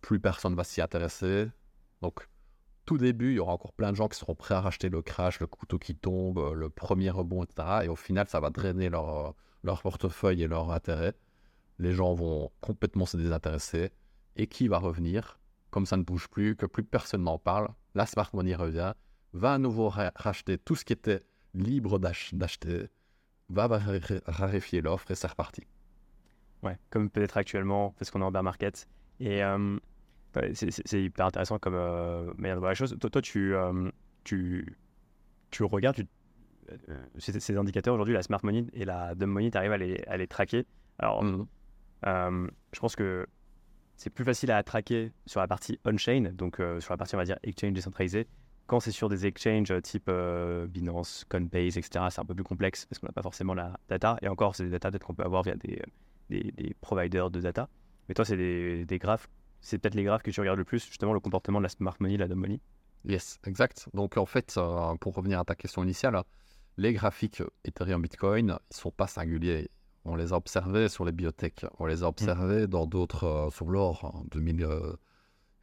plus personne va s'y intéresser. Donc, tout début, il y aura encore plein de gens qui seront prêts à racheter le crash, le couteau qui tombe, euh, le premier rebond, etc. Et au final, ça va drainer leur, euh, leur portefeuille et leur intérêt. Les gens vont complètement se désintéresser. Et qui va revenir? Comme ça ne bouge plus, que plus personne n'en parle, la smart money revient, va à nouveau racheter tout ce qui était libre d'acheter, va raréfier l'offre et c'est reparti. Ouais, comme peut-être actuellement, parce qu'on est en bear market. Et euh, c'est hyper intéressant comme euh, manière de voir la chose. Toi, toi tu, euh, tu, tu regardes tu, euh, ces, indicateurs aujourd'hui, la smart money et la dumb money, tu arrives à les, à les traquer. Alors, mmh. je pense que c'est plus facile à traquer sur la partie on-chain, donc sur la partie, on va dire, exchange décentralisé. Quand c'est sur des exchanges type Binance, Coinbase, etc., c'est un peu plus complexe parce qu'on n'a pas forcément la data. Et encore, c'est des data peut-être qu'on peut avoir via des, des, des, providers de data. Mais toi, c'est des, des graphes c'est peut-être les graphes que tu regardes le plus, justement, le comportement de la smart money, la dumb money. Yes, exact. Donc en fait, euh, pour revenir à ta question initiale, les graphiques Ethereum Bitcoin, ils sont pas singuliers. On les a observés sur les biotech, on les a observés mm. dans d'autres, euh, sur l'or. 2000, euh,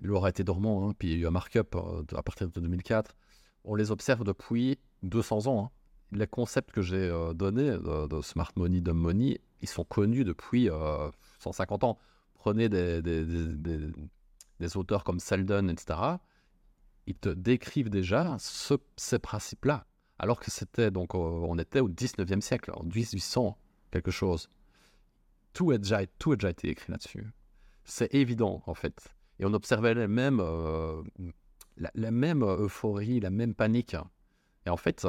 l'or a été dormant, hein, puis il y a eu un markup à partir de 2004. On les observe depuis 200 ans. Hein. Les concepts que j'ai donnés de, smart money, dumb money, ils sont connus depuis 150 ans prenez des, auteurs comme Selden, etc., ils te décrivent déjà ces principes-là. Alors que c'était donc, on était au 19e siècle, en 1800, quelque chose. Tout a déjà, tout a déjà été écrit là-dessus. C'est évident, en fait. Et on observait les mêmes, euh, la, même euphorie, la même panique. Et en fait,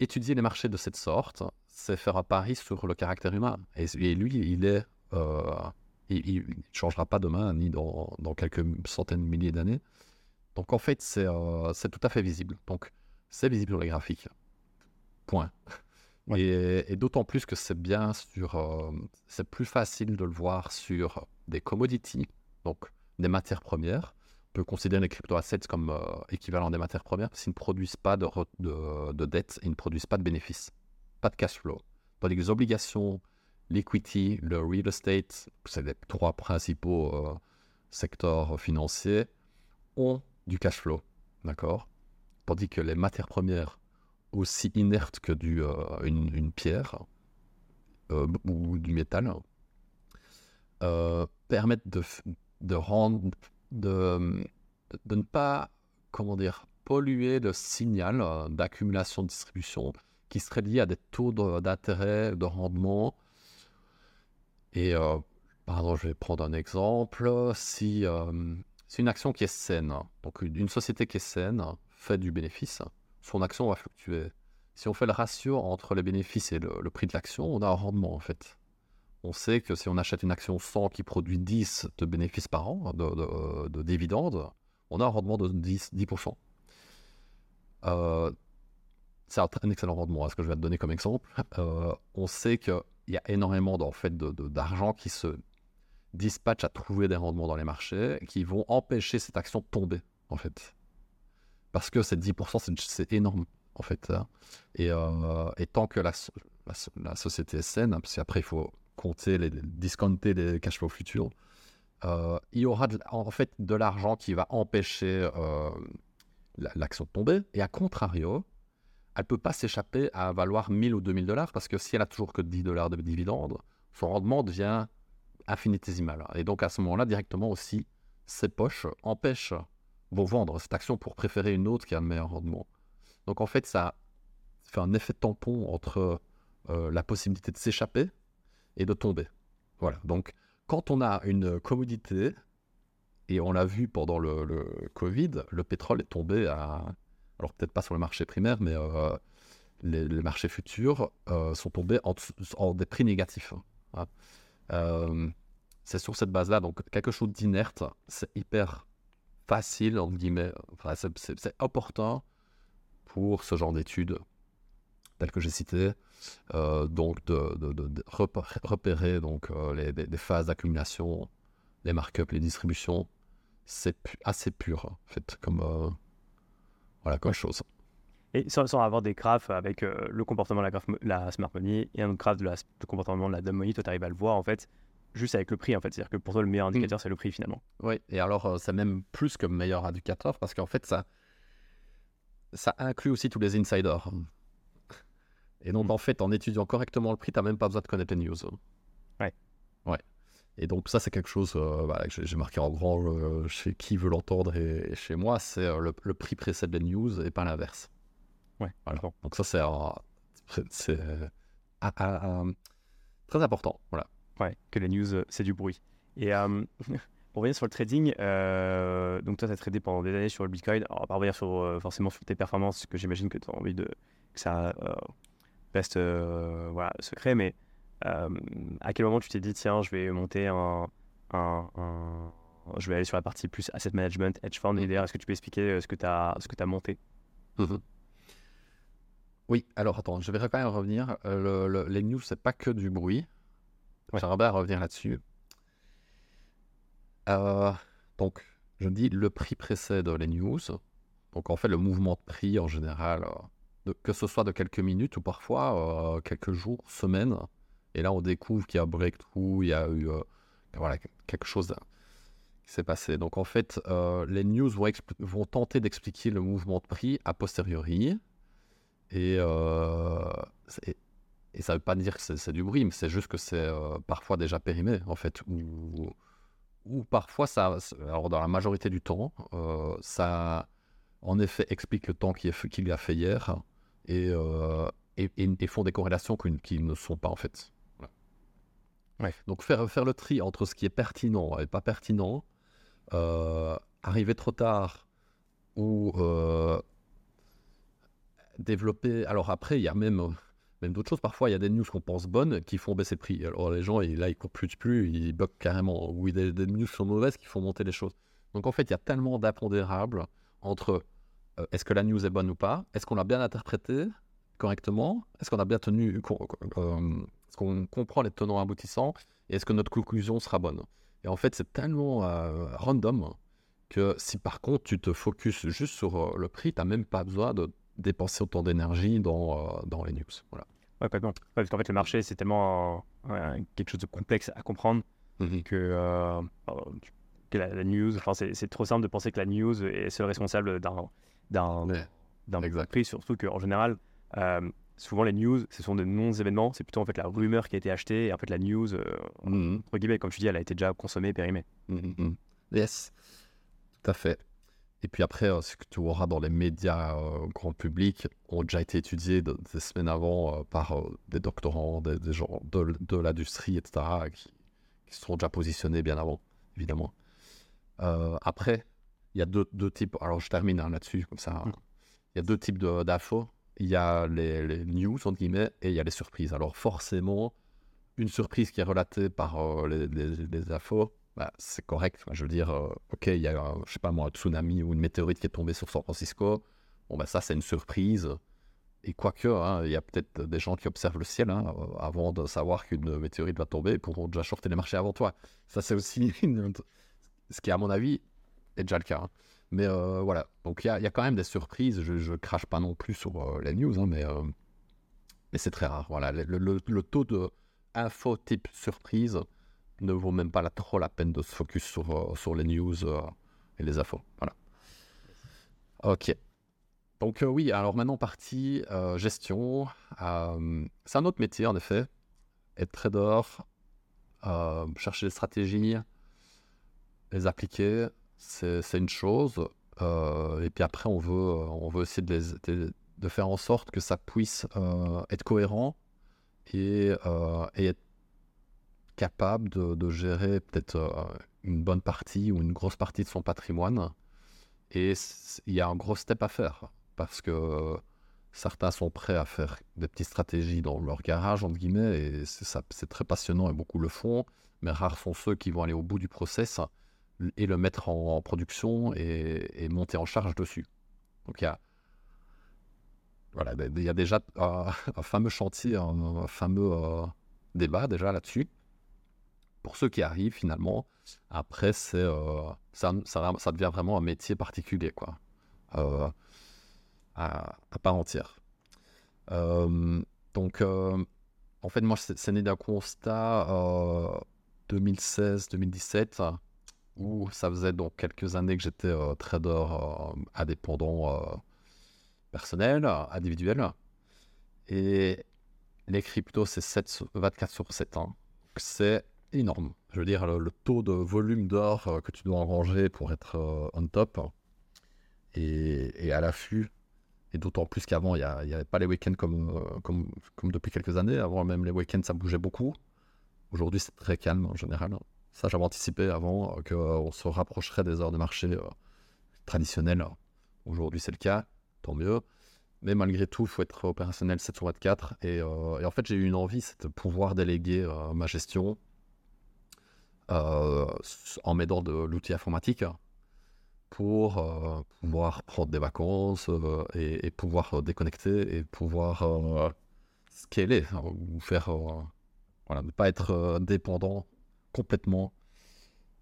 étudier les marchés de cette sorte, c'est faire un pari sur le caractère humain. Et, lui, il est euh, il ne changera pas demain, ni dans, dans quelques centaines de milliers d'années. Donc en fait, euh, c'est tout à fait visible. Donc c'est visible sur les graphiques. Point. Et, d'autant plus que c'est bien sur. Euh, c'est plus facile de le voir sur des commodities, donc des matières premières. On peut considérer les crypto-assets comme euh, équivalent des matières premières parce qu'ils ne produisent pas de, de, de dette et ne produisent pas de bénéfices, pas de cash flow. Dans les obligations l'equity, le real estate, c'est les trois principaux euh, secteurs financiers, ont du cash flow, d'accord? Tandis que les matières premières, aussi inertes que du, euh, une, pierre euh, ou du métal, permettent de, de rendre, de, de, ne pas, comment dire, polluer le signal d'accumulation de distribution qui serait lié à des taux d'intérêt, de rendement et, euh, pardon, je vais prendre un exemple. Si, euh, c'est une action qui est saine. Donc une société qui est saine fait du bénéfice, son action va fluctuer. Si on fait le ratio entre les bénéfices et le, prix de l'action, on a un rendement en fait. On sait que si on achète une action 100 qui produit 10 de bénéfices par an, de, dividendes, on a un rendement de 10%. 10%. Euh, c'est un, excellent rendement, à hein, ce que je vais te donner comme exemple. Euh, on sait qu'il y a énormément en fait, d'argent qui se dispatche à trouver des rendements dans les marchés qui vont empêcher cette action de tomber, en fait. Parce que ces 10%, c'est énorme, en fait. Hein. Euh, et, tant que la, société est saine, hein, parce qu'après, il faut compter, les, discounter les cash flows futurs, euh, il y aura en fait de l'argent qui va empêcher euh, l'action de tomber. Et à contrario, elle ne peut pas s'échapper à valoir 1000 ou 2000 dollars parce que si elle a toujours que 10 dollars de dividendes, son rendement devient infinitésimal. Et donc à ce moment-là, directement aussi, ses poches empêchent vont vendre cette action pour préférer une autre qui a un meilleur rendement. Donc en fait, ça fait un effet tampon entre euh, la possibilité de s'échapper et de tomber. Voilà. Donc quand on a une commodité, et on l'a vu pendant le, Covid, le pétrole est tombé à... Alors peut-être pas sur le marché primaire, mais euh, les, marchés futurs euh, sont tombés en, des prix négatifs. Hein. Euh, c'est sur cette base-là, donc quelque chose d'inerte, c'est hyper facile, entre guillemets, enfin, c'est opportun pour ce genre d'études, telles que j'ai cité, euh, donc de, repérer donc, les, phases d'accumulation, les markups, les distributions, c'est assez pur, en fait, comme, voilà, comme chose. Et sans, avoir des graphes avec le comportement de la, la smart money et un autre graphe de, la, comportement de la dumb money, toi, tu arrives à le voir, en fait, juste avec le prix en fait. C'est-à-dire que pour toi, le meilleur mmh. indicateur, c'est le prix finalement. Oui, et alors euh, c'est même plus que meilleur indicateur parce qu'en fait, ça, ça inclut aussi tous les insiders. Et donc, mmh. en fait, en étudiant correctement le prix, tu n'as même pas besoin de connaître les news. Ouais. Ouais. Et donc, ça, c'est quelque chose euh, que j'ai marqué en grand euh, chez qui veut l'entendre et, chez moi, c'est le, prix précède les news et pas l'inverse. Ouais. Voilà. Donc, ça, c'est très important. Voilà. Ouais, que les news, euh, c'est du bruit. Et euh, pour revenir sur le trading, euh, donc toi, tu as tradé pendant des années sur le Bitcoin. Alors, on va pas revenir sur, forcément sur tes performances, que j'imagine que tu as envie de, que ça reste voilà, secret, mais à quel moment tu t'es dit, tiens, je vais monter un, un, Je vais aller sur la partie plus asset management, hedge fund, et mmh. d'ailleurs, est-ce que tu peux expliquer ce que tu as, ce que as monté? Mmh Oui, alors attends, je vais quand même revenir. Le, les news, c'est pas que du bruit. J'aimerais bien revenir là-dessus. Euh, donc, je dis le prix précède les news. Donc, en fait, le mouvement de prix en général, euh, que ce soit de quelques minutes ou parfois euh, quelques jours, semaines. Et là, on découvre qu'il y a un breakthrough, il y a eu voilà, quelque chose qui s'est passé. Donc, en fait, les news vont, tenter d'expliquer le mouvement de prix a posteriori. Et, et ça ne veut pas dire que c'est du bruit, mais c'est juste que c'est euh, parfois déjà périmé, en fait. Ou, parfois, ça, alors dans la majorité du temps, euh, ça en effet explique le temps qu'il a fait hier euh, et, font des corrélations qui, ne sont pas, en fait. Donc faire, faire le tri entre ce qui est pertinent et pas pertinent, arriver trop tard ou développer. Alors après, il y a même même d'autres choses. Parfois, il y a des news qu'on pense bonnes qui font baisser le prix. Alors les gens, là, ils courent plus, plus ils bloquent carrément. Ou des, des news sont mauvaises qui font monter les choses. Donc en fait, il y a tellement d'impondérables entre euh, est-ce que la news est bonne ou pas, est-ce qu'on l'a bien interprétée correctement, est-ce qu'on a bien tenu, euh, est-ce qu'on comprend les tenants aboutissants, et est-ce que notre conclusion sera bonne. Et en fait, c'est tellement euh, random que si par contre tu te focuses juste sur le prix, tu n'as même pas besoin de dépenser autant d'énergie dans, dans les news. Voilà. Ouais, parce qu'en fait, le marché, c'est tellement quelque chose de complexe à comprendre mmh que, euh, que la, news, enfin, c'est trop simple de penser que la news est seule responsable d'un d'un prix, surtout qu'en général, euh, souvent les news, ce sont de non-événements, c'est plutôt en fait la rumeur qui a été achetée, et en fait la news, euh, mmh entre guillemets, comme tu dis, elle a été déjà consommée, périmée. Mmh yes, tout à fait. Et puis après, euh, ce que tu auras dans les médias euh, grand public ont déjà été étudiés des semaines avant euh, par des doctorants, des, gens de, l'industrie, etc., qui, qui, se sont déjà positionnés bien avant, évidemment. Après, il y a deux, deux types. Alors, je termine hein, là-dessus, comme ça. Mm. Il y a deux types de- d'infos. Il y a les, news, entre guillemets, et il y a les surprises. Alors, forcément, une surprise qui est relatée par euh, les, infos, bah, c'est correct. Je veux dire, euh, OK, il y a, un, je sais pas moi, un tsunami ou une météorite qui est tombée sur San Francisco. Bon, bah, ça, c'est une surprise. Et quoique, hein, il y a peut-être des gens qui observent le ciel hein, euh, avant de savoir qu'une météorite va tomber et pourront déjà shorter les marchés avant toi. Ça, c'est aussi une- ce qui, à mon avis, est déjà le cas. hein. Mais euh, voilà, donc il y a, quand même des surprises. Je, je crache pas non plus sur euh, les news, hein, mais, euh, mais c'est très rare. Voilà, le, le- taux de info type surprise ne vaut même pas la, trop la peine de se focus sur, euh, sur les news et les infos. Voilà. Ok. Donc oui, alors maintenant partie gestion. C'est un autre métier en effet. Être trader, chercher des stratégies, les appliquer, c'est une chose. Euh, et puis après, on veut, euh, on veut essayer de, faire en sorte que ça puisse euh, être cohérent et, être capable de, de gérer peut-être une bonne partie ou une grosse partie de son patrimoine. Et il y a un gros step à faire parce que certains sont prêts à faire des petites stratégies dans leur garage, entre guillemets, et c'est très passionnant et beaucoup le font, mais rares sont ceux qui vont aller au bout du process et le mettre en, production et, monter en charge dessus. Donc il y a, voilà, il y a déjà un fameux chantier, un, fameux euh, débat déjà là-dessus. Pour ceux qui arrivent finalement, après c'est euh, ça, devient vraiment un métier particulier quoi, euh, à, part entière. Donc en fait moi c'est né d'un constat euh, 2016-2017 où ça faisait donc quelques années que j'étais euh, trader euh, indépendant euh, personnel, individuel. Et les cryptos, c'est 7 sur- 24 sur 7 ans. C'est énorme. Je veux dire, le, taux de volume d'or que tu dois engranger pour être on top et, à l'affût. Et d'autant plus qu'avant, il n'y avait pas les week-ends comme depuis quelques années. Avant, même les week-ends, ça bougeait beaucoup. Aujourd'hui, c'est très calme en général. Ça, j'avais anticipé avant euh, qu'on se rapprocherait des heures de marché euh, traditionnelles. Aujourd'hui, c'est le cas, tant mieux. Mais malgré tout, il faut être opérationnel 7 sur 24. Et, euh, et en fait, j'ai eu une envie, c'est de pouvoir déléguer euh, ma gestion euh, en m'aidant de l'outil informatique pour euh, pouvoir prendre des vacances euh, et, pouvoir euh, déconnecter et pouvoir euh, scaler hein, ou faire euh, voilà, ne pas être euh, dépendant complètement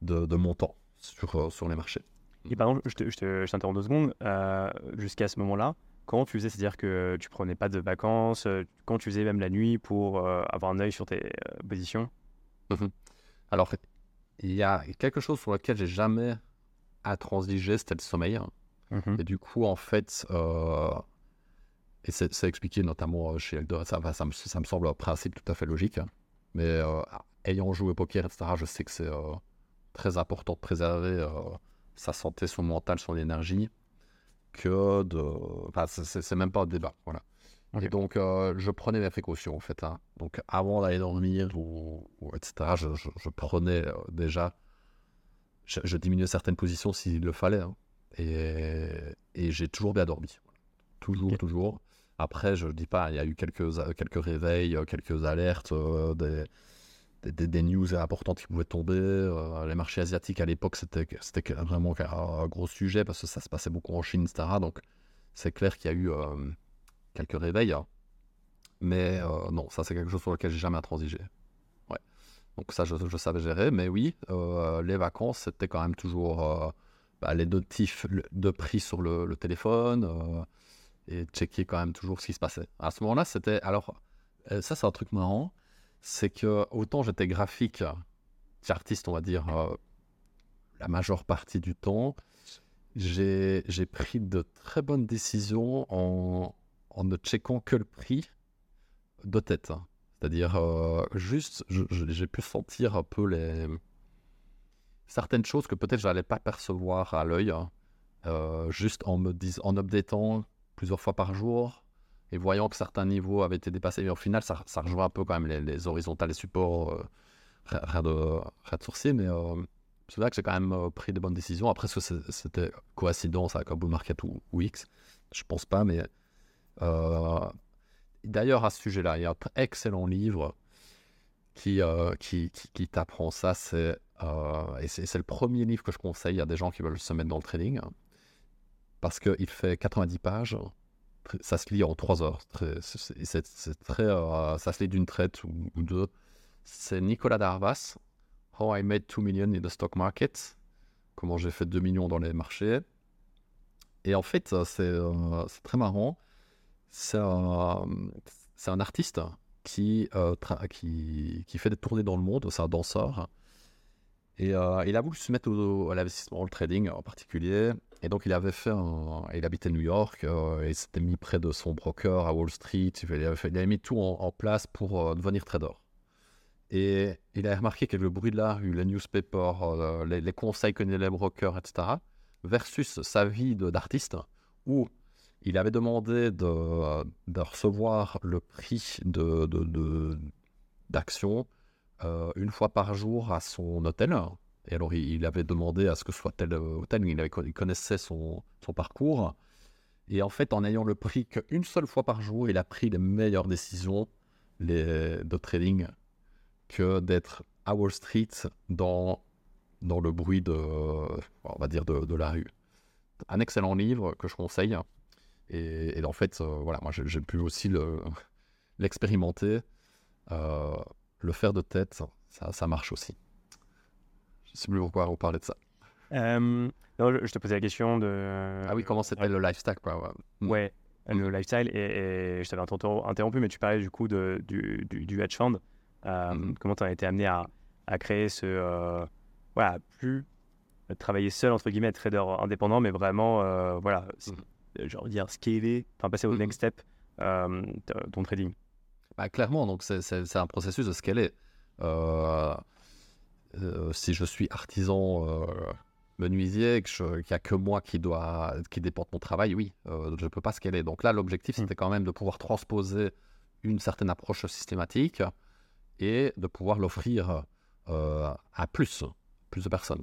de, de mon temps sur, euh, sur les marchés. Et par exemple, je te- je te- je t'interromps deux secondes. euh, Jusqu'à ce moment-là, comment tu faisais C'est-à-dire que tu prenais pas de vacances euh, Quand tu faisais même la nuit pour euh, avoir un œil sur tes euh, positions? Alors, il y a quelque chose sur lequel j'ai jamais intransigé, c'était le sommeil. Mhm. Et du coup, en fait, et c'est c'est expliqué notamment chez Eldor, ça, ça, me, ça me semble un principe tout à fait logique. hein. Mais ayant joué au poker, etc., je sais que c'est euh, très important de préserver euh, sa santé, son mental, son énergie, que de. Enfin, c'est- même pas un débat. Voilà. Et donc, euh, je prenais mes précautions, en fait. hein. Donc, avant d'aller dormir, ou, ou etc., je, je- je prenais déjà. Je, je diminuais certaines positions s'il le fallait. hein. Et, et j'ai toujours bien dormi. Toujours, toujours. Après, je ne dis pas, il y a eu quelques, quelques réveils, quelques alertes, euh, des, des- news importantes qui pouvaient tomber. euh, les marchés asiatiques à l'époque, c'était c'était vraiment un gros sujet parce que ça se passait beaucoup en Chine, etc. Donc, c'est clair qu'il y a eu euh, quelques réveils. hein. Mais euh, non, ça, c'est quelque chose sur lequel j'ai jamais intransigé. Ouais. Donc, ça, je, savais gérer. Mais oui, les vacances, c'était quand même toujours bah, les notifs de prix sur le, téléphone et checker quand même toujours ce qui se passait. À ce moment-là, c'était. Alors, ça, c'est un truc marrant. C'est que autant j'étais graphique, artiste, on va dire, euh, la majeure partie du temps, j'ai pris de très bonnes décisions en, en ne checkant que le prix de tête. hein. C'est-à-dire, euh, juste, j'ai pu sentir un peu les certaines choses que peut-être je n'allais pas percevoir à l'œil, hein, euh, juste en me dis, en updatant plusieurs fois par jour et voyant que certains niveaux avaient été dépassés. Mais au final, ça, rejoint un peu quand même les, les horizontales, les supports, euh, rien de, rien de mais, euh, c'est là que j'ai quand même euh, pris de bonnes décisions. Après, ce c'était coïncidence avec un bull market ou, X? Je pense pas, mais euh, d'ailleurs, à ce sujet-là, il y a un excellent livre qui, qui, qui, t'apprend ça. C'est, et c'est, le premier livre que je conseille à des gens qui veulent se mettre dans le trading parce qu'il fait 90 pages. Ça se lit en 3 heures. C'est, très, ça se lit d'une traite ou, deux. C'est Nicolas Darvas How I Made 2 Million in the Stock Market, comment j'ai fait 2 millions dans les marchés. Et en fait, euh, c'est très marrant. C'est un, artiste qui, euh, qui, fait des tournées dans le monde, c'est un danseur. Et euh, il a voulu se mettre à l'investissement, au trading en particulier. Et donc, il avait fait il habitait New York, il s'était mis près de son broker à Wall Street. Il avait, avait mis tout en, place pour devenir trader. Et il a remarqué avait le bruit de la rue, les newspapers, euh, les, conseils que les brokers, etc. Versus sa vie d'artiste, où il avait demandé de, recevoir le prix de, d'action euh, une fois par jour à son hôtel. Et alors, il, avait demandé à ce que ce soit tel hôtel, il, avait, il connaissait son, parcours. Et en fait, en ayant le prix qu'une seule fois par jour, il a pris les meilleures décisions de trading que d'être à Wall Street dans, dans le bruit de, on va dire, de, la rue. Un excellent livre que je conseille. Et, en fait, euh, voilà, moi j'ai pu aussi l'expérimenter. Euh, le faire de tête, ça marche aussi. Sais plus pourquoi vous parlez de ça. Euh, non, je te posais la question de. Ah oui, comment c'était le lifestyle quoi, ouais. le lifestyle. Et, je t'avais interrompu, mais tu parlais du coup de, du, du, du hedge fund. Euh, mhm. Comment tu as été amené à, à créer ce. Euh, voilà, plus travailler seul, entre guillemets, être trader indépendant, mais vraiment, euh, voilà, mhm. genre dire scaler, enfin passer au next step, ton trading bah, Clairement, donc c'est un processus de scaler. Si je suis artisan menuisier, qu'il n'y a que moi qui, doit, qui dépend de mon travail, oui, je ne peux pas scaler. Donc là, l'objectif, c'était quand même de pouvoir transposer une certaine approche systématique et de pouvoir l'offrir euh, à plus, plus de personnes.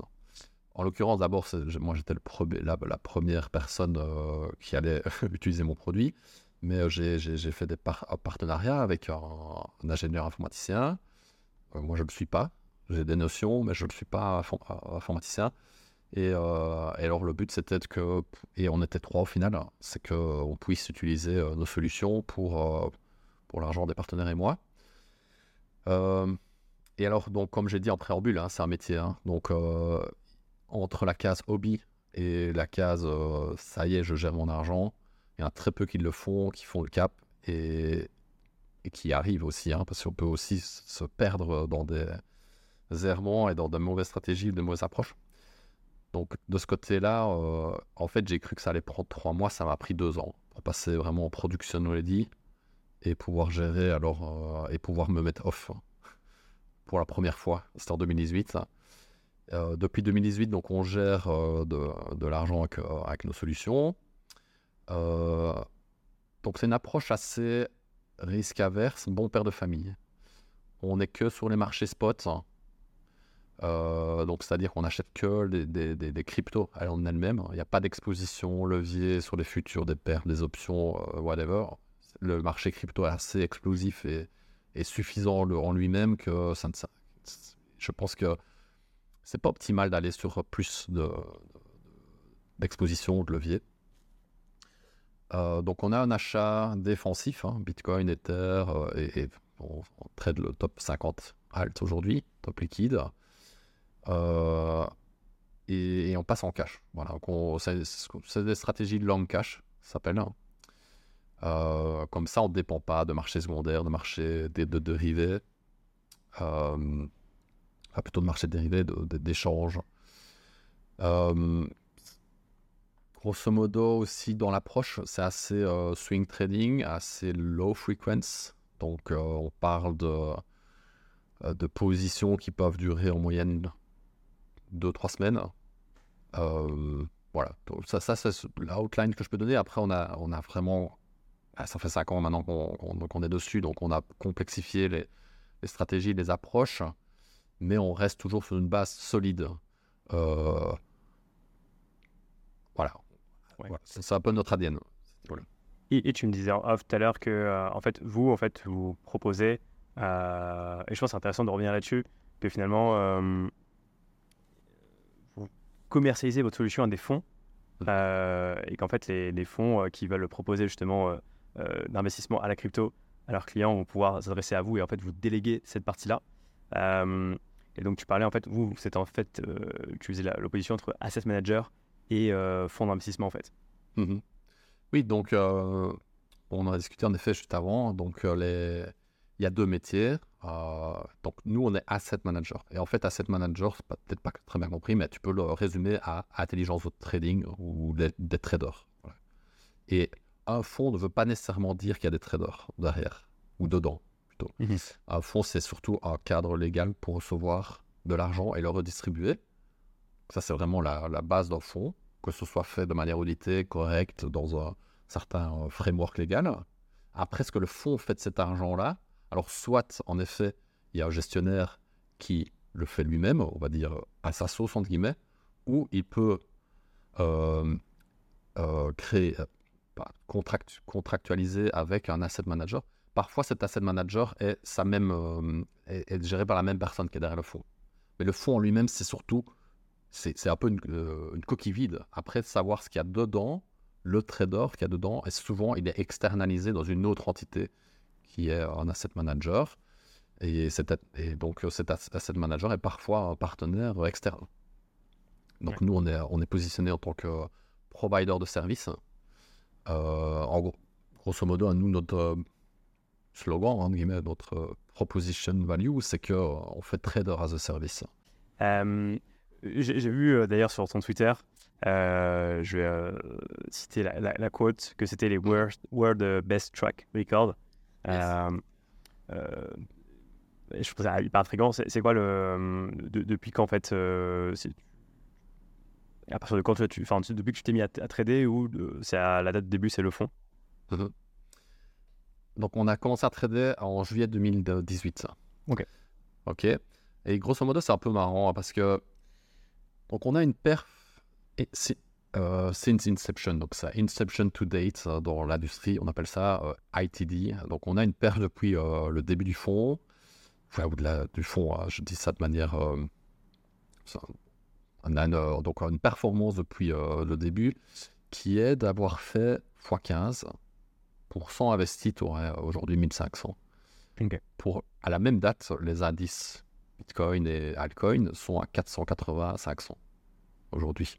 En l'occurrence, d'abord, moi j'étais la, la, première personne euh, qui allait utiliser mon produit, mais euh, j'ai fait des partenariats avec un, ingénieur informaticien. moi, je ne le suis pas. J'ai des notions, mais je ne suis pas informaticien. Et, et, alors, le but, c'était que, et on était trois au final, c'est qu'on puisse utiliser nos solutions pour, pour l'argent des partenaires et moi. Euh, et alors, donc, comme j'ai dit en préambule, hein, c'est un métier. Hein. donc, euh, entre la case hobby et la case euh, ça y est, je gère mon argent, il y a très peu qui le font, qui font le cap et, qui arrivent aussi, hein, parce qu'on peut aussi se perdre dans des errements et dans de mauvaises stratégies, de mauvaises approches. Donc, de ce côté-là, en fait, j'ai cru que ça allait prendre trois mois, ça m'a pris deux ans pour passer vraiment en production ready et pouvoir gérer alors euh, et pouvoir me mettre off pour la première fois. C'était en 2018. Euh, depuis 2018, donc on gère euh, de, l'argent avec, nos solutions. donc c'est une approche assez risque averse, bon père de famille. On n'est que sur les marchés spot. Donc c'est-à-dire qu'on n'achète que des, des, des, cryptos en elles-mêmes. Il n'y a pas d'exposition levier sur les futurs, des paires, des options, whatever le marché crypto est assez explosif et, suffisant en lui-même que je pense que c'est pas optimal d'aller sur plus d'exposition de, de, levier. Euh, donc on a un achat défensif, hein, Bitcoin, Ether, euh, et, on, trade le top 50 alt aujourd'hui, top liquide. Euh, et, on passe en cash. Voilà, c'est des stratégies de long cash, ça s'appelle. Hein. Euh, comme ça, on ne dépend pas de marché secondaire, de marché de, dérivés, euh, plutôt de marché de dérivés, d'échanges. Grosso modo, aussi dans l'approche, c'est assez swing trading, assez low frequency. Donc, on parle de positions qui peuvent durer en moyenne 2-3 semaines. voilà, ça, ça c'est l'outline que je peux donner. Après, on a, on a vraiment ah, ça fait 5 ans maintenant qu'on est dessus, donc on a complexifié les, stratégies, les approches, mais on reste toujours sur une base solide. Euh, voilà. Ouais. Voilà. C'est un peu notre ADN. Voilà. Et, et tu me disais en off tout à l'heure que, euh, en fait, vous, en fait, vous proposez, euh, et je pense que c'est intéressant de revenir là-dessus, que finalement, vous commercialisez votre solution à des fonds, Mhm. euh, et qu'en fait, les, les fonds euh, qui veulent proposer justement euh, d'investissement à la crypto à leurs clients vont pouvoir s'adresser à vous et en fait vous déléguer cette partie-là. Et donc tu parlais en fait, vous, c'est en fait, tu faisais l'opposition entre asset manager et fonds d'investissement en fait. Mhm. Oui, donc on en a discuté en effet juste avant. Donc les... il y a deux métiers. Euh, donc nous, on est asset manager. Et en fait, asset manager, c'est peut-être pas très bien compris, mais tu peux le résumer à intelligence de trading ou des, des traders. Voilà. Et un fonds ne veut pas nécessairement dire qu'il y a des traders derrière ou dedans plutôt. Mhm. Un fonds, c'est surtout un cadre légal pour recevoir de l'argent et le redistribuer. Ça, c'est vraiment la, la base d'un fonds, que ce soit fait de manière auditée, correcte, dans un certain euh, framework légal. Après, ce que le fonds fait de cet argent-là, alors soit, en effet, il y a un gestionnaire qui le fait lui-même, on va dire à sa sauce, entre guillemets, ou il peut euh, euh, créer, contract- contractualiser avec un asset manager. Parfois, cet asset manager est, sa même, est, géré par la même personne qui est derrière le fonds. Mais le fonds en lui-même, c'est surtout, c'est un peu une, une coquille vide. Après, savoir ce qu'il y a dedans, le trader qu'il y a dedans, et souvent, il est externalisé dans une autre entité qui est un asset manager. Et, cet, et donc, euh, cet as- asset manager est parfois un partenaire externe. Donc, Ouais. nous, on est, on est positionné en tant que provider de services. Euh, en gros, grosso modo, nous, notre euh, slogan, entre guillemets, notre proposition value, c'est que euh, on fait trader as a service. Euh, J'ai vu d'ailleurs sur ton Twitter, euh, je vais citer la, la- la quote, que c'était les World euh, Best Track Record. Yes. Euh, euh, je trouve ça hyper intriguant. C'est quoi le. de- depuis quand en fait. euh, à partir de quand tu. tu- Enfin, depuis que tu t'es mis à, à trader ou c'est à la date de début, c'est le fond? Donc, on a commencé à trader en juillet 2018. Ok. Ok. Et grosso modo, c'est un peu marrant hein, parce que. Donc, on a une perf. et euh, since Inception, donc ça, Inception to date dans l'industrie, on appelle ça euh, ITD. Donc, on a une perf depuis euh, le début du fond, enfin, ou de la, du fond, hein, je dis ça de manière. euh, on a une, donc une performance depuis euh, le début qui est d'avoir fait x15 pour 100 investis, tu aurais aujourd'hui 1500. Ok. Pour, à la même date, les indices Bitcoin et altcoin sont à 480 à 500 aujourd'hui.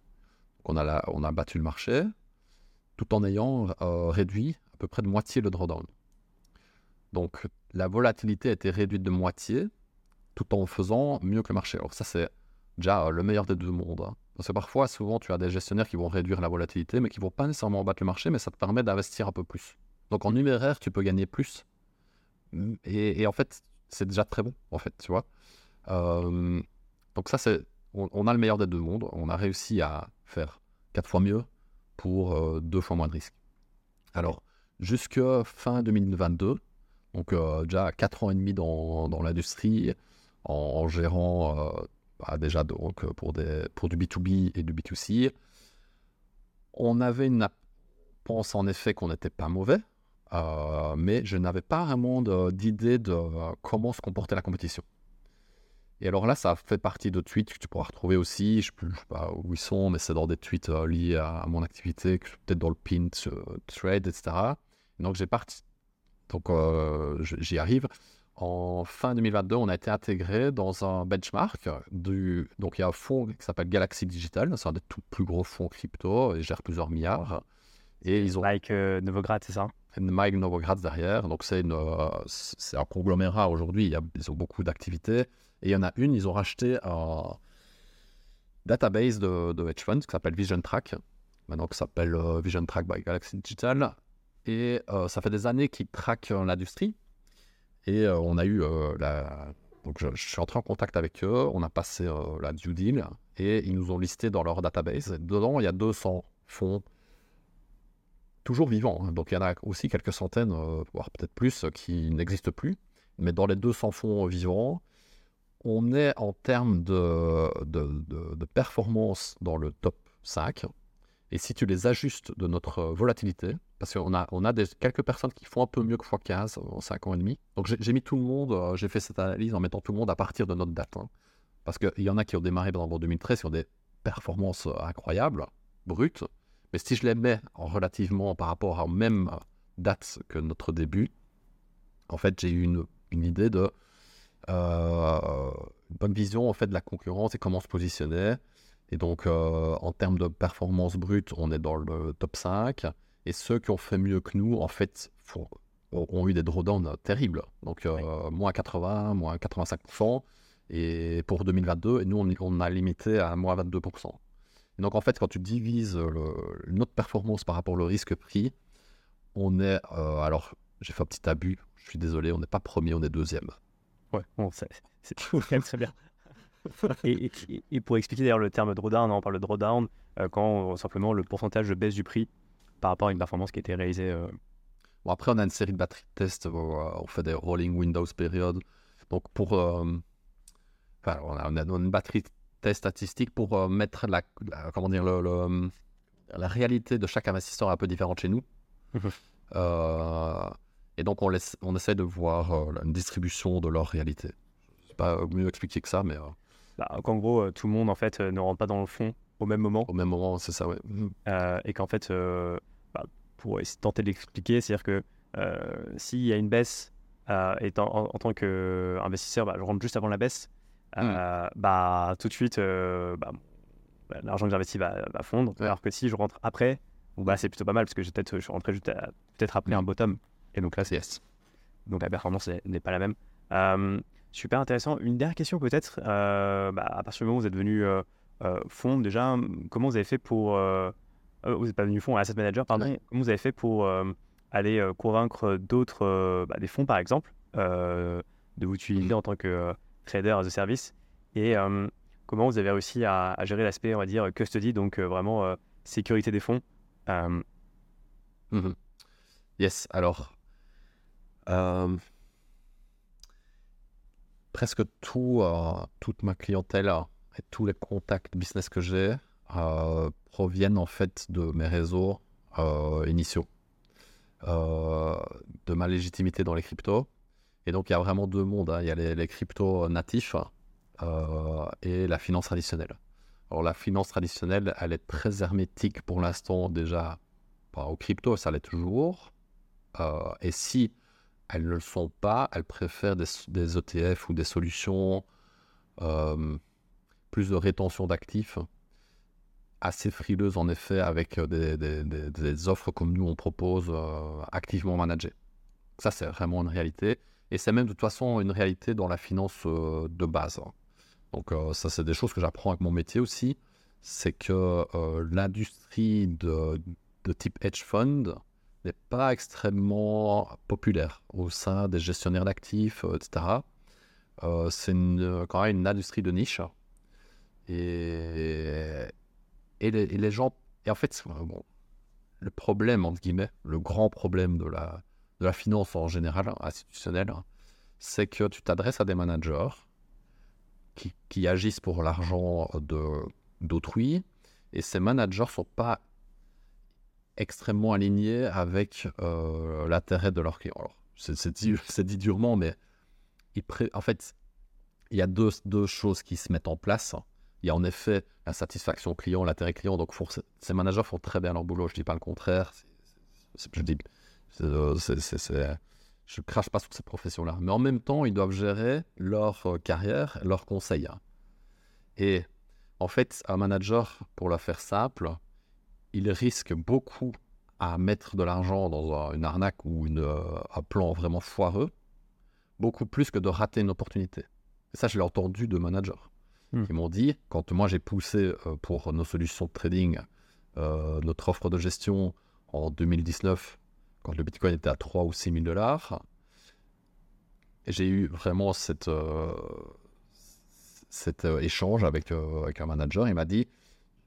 Donc on a, battu le marché tout en ayant euh, réduit à peu près de moitié le drawdown. Donc la volatilité a été réduite de moitié tout en faisant mieux que le marché. Alors ça, c'est déjà euh, le meilleur des deux mondes. hein. Parce que parfois, souvent, tu as des gestionnaires qui vont réduire la volatilité, mais qui vont pas nécessairement battre le marché, mais ça te permet d'investir un peu plus. Donc en numéraire, tu peux gagner plus. Et, et en fait, c'est déjà très bon, en fait, tu vois. Euh, donc ça, c'est... On, a le meilleur des deux mondes. On a réussi à faire quatre fois mieux pour euh, deux fois moins de risques. Alors, jusque fin 2022, donc euh, déjà quatre ans et demi dans, l'industrie, en, gérant euh, bah, déjà donc, pour, pour du B2B et du B2C, on avait une pense en effet qu'on n'était pas mauvais, mais je n'avais pas vraiment d'idée de, comment se comportait la compétition. Et alors là, ça fait partie de tweets que tu pourras retrouver aussi. Je ne sais pas où ils sont, mais c'est dans des tweets euh, liés à, à mon activité, peut-être dans le pin euh, thread, etc. Donc j'ai parti. Donc euh, je- j'y arrive. En fin 2022, on a été intégré dans un benchmark. Du... Donc il y a un fonds qui s'appelle Galaxy Digital. C'est un des tout plus gros fonds crypto. Il gère plusieurs milliards. Et ils ont Like euh, Novograd, c'est ça? Mike Novogratz derrière. Donc, c'est une, euh, un conglomérat aujourd'hui. Ils ont beaucoup d'activités. Et il y en a une, ils ont racheté un database de, hedge funds qui s'appelle Vision Track. Maintenant, qui s'appelle euh, Vision Track by Galaxy Digital. Et euh, ça fait des années qu'ils traquent euh, l'industrie. Et on a eu. Donc, je, suis entré en contact avec eux. On a passé la due deal. Et ils nous ont listé dans leur database. Dedans, il y a 200 fonds toujours vivants. hein. Donc il y en a aussi quelques centaines, voire peut-être plus, qui n'existent plus. Mais dans les 200 fonds vivants, on est en termes de, performance dans le top 5. Et si tu les ajustes de notre volatilité, parce qu'on a, on a quelques personnes qui font un peu mieux que x15 en 5 ans et demi. Donc j'ai mis tout le monde, euh, j'ai fait cette analyse en mettant tout le monde à partir de notre date. hein. Parce qu'il y en a qui ont démarré en 2013 qui ont des performances euh, incroyables, brutes. Mais si je les mets en relativement par rapport à même date que notre début, en fait, j'ai eu une, idée de une bonne vision en fait de la concurrence et comment se positionner. Et donc, euh, en termes de performance brute, on est dans le top 5. Et ceux qui ont fait mieux que nous, en fait, font- ont, eu des drawdowns terribles. Donc, euh, moins 80, moins 85%. Et pour 2022, et nous, on, on a limité à moins 22%. Et donc, en fait, quand tu divises le- notre performance par rapport au risque pris, on est. euh, alors, j'ai fait un petit abus. Je suis désolé, on n'est pas premier, on est deuxième. Ouais, bon, c'est quand même très bien. et, et- et pour expliquer d'ailleurs le terme drawdown, on parle de drawdown euh, quand euh, simplement le pourcentage de baisse du prix par rapport à une performance qui a été réalisée. euh, Bon, après, on a une série de batteries de tests. on fait des rolling Windows period. Donc, pour. enfin, on a, on a une batterie de tests statistiques pour mettre la, la- Comment dire le, le- La réalité de chaque investisseur est un peu différente chez nous. Euh, et donc, on, laisse, on essaie de voir euh, une distribution de leur réalité. C'est pas mieux expliqué que ça, mais euh, bah, qu'en gros, euh, tout le monde en fait euh, ne rentre pas dans le fond au même moment. au même moment, c'est ça, ouais. Mhm. Euh, et qu'en fait, euh, bah, pour tenter de l'expliquer, c'est-à-dire que euh, s'il y a une baisse, euh, et en, en- en tant qu'investisseur, bah, je rentre juste avant la baisse, euh, bah, tout de suite, euh, bah, bah, l'argent que j'investis va, va fondre. Ouais. Alors que si je rentre après, bah, c'est plutôt pas mal parce que peut-être, je suis rentré peut-être après Mm. un bottom. Et donc là, c'est Yes. donc la performance n'est- pas la même. Euh, super intéressant. Une dernière question peut-être. euh, bah, à partir du moment où vous êtes devenu euh, euh, fonds, déjà, comment vous avez fait pour... vous n'êtes pas devenu fonds, asset manager, pardon. Ouais. Comment vous avez fait pour aller convaincre d'autres, bah, des fonds par exemple, de vous utiliser en tant que trader as a service? Et comment vous avez réussi à, à gérer l'aspect, on va dire, custody, donc vraiment sécurité des fonds? Mhm. Yes, alors. Euh, presque tout, euh, toute ma clientèle et tous les contacts business que j'ai euh, proviennent en fait de mes réseaux initiaux, de ma légitimité dans les cryptos. Et donc il y a vraiment deux mondes. hein. Il y a les, cryptos natifs et la finance traditionnelle. Alors la finance traditionnelle, elle est très hermétique pour l'instant déjà par- aux cryptos, ça l'est toujours. Et si elles ne le sont pas, elles préfèrent des, ETF ou des solutions euh, plus de rétention d'actifs, assez frileuses en effet, avec des, offres comme nous on propose euh, activement managées. Ça, c'est vraiment une réalité. Et c'est même de toute façon une réalité dans la finance euh, de base. Donc ça, c'est des choses que j'apprends avec mon métier aussi. C'est que l'industrie de type hedge fund n'est pas extrêmement populaire au sein des gestionnaires d'actifs, euh, etc. Euh, c'est une- quand même une industrie de niche. Et, et, les, gens... Et en fait, euh, bon, le problème, entre guillemets, le grand problème de la, de la finance en général, hein, institutionnelle, hein, c'est que tu t'adresses à des managers qui, qui agissent pour l'argent d'autrui, et ces managers sont pas extrêmement alignés avec euh, l'intérêt de leurs clients. Alors, c'est dit, durement, mais en fait, il y a deux, choses qui se mettent en place. Il y a en effet la satisfaction client, l'intérêt client. Donc, ces managers font très bien leur boulot. Je dis pas le contraire. Je dis, euh, je crache pas sur cette profession-là. Mais en même temps, ils doivent gérer leur euh, carrière, leurs conseils. Et en fait, un manager, pour la faire simple, il risque beaucoup à mettre de l'argent dans un- une arnaque ou une, euh, un plan vraiment foireux, beaucoup plus que de rater une opportunité. Et ça, je l'ai entendu de managers Hmm. qui m'ont dit, quand moi j'ai poussé euh, pour nos solutions de trading, euh, notre offre de gestion en 2019, quand le Bitcoin était à 3 ou 6 000 dollars, j'ai eu vraiment cette, euh, cet euh, échange avec, avec un manager. Il m'a dit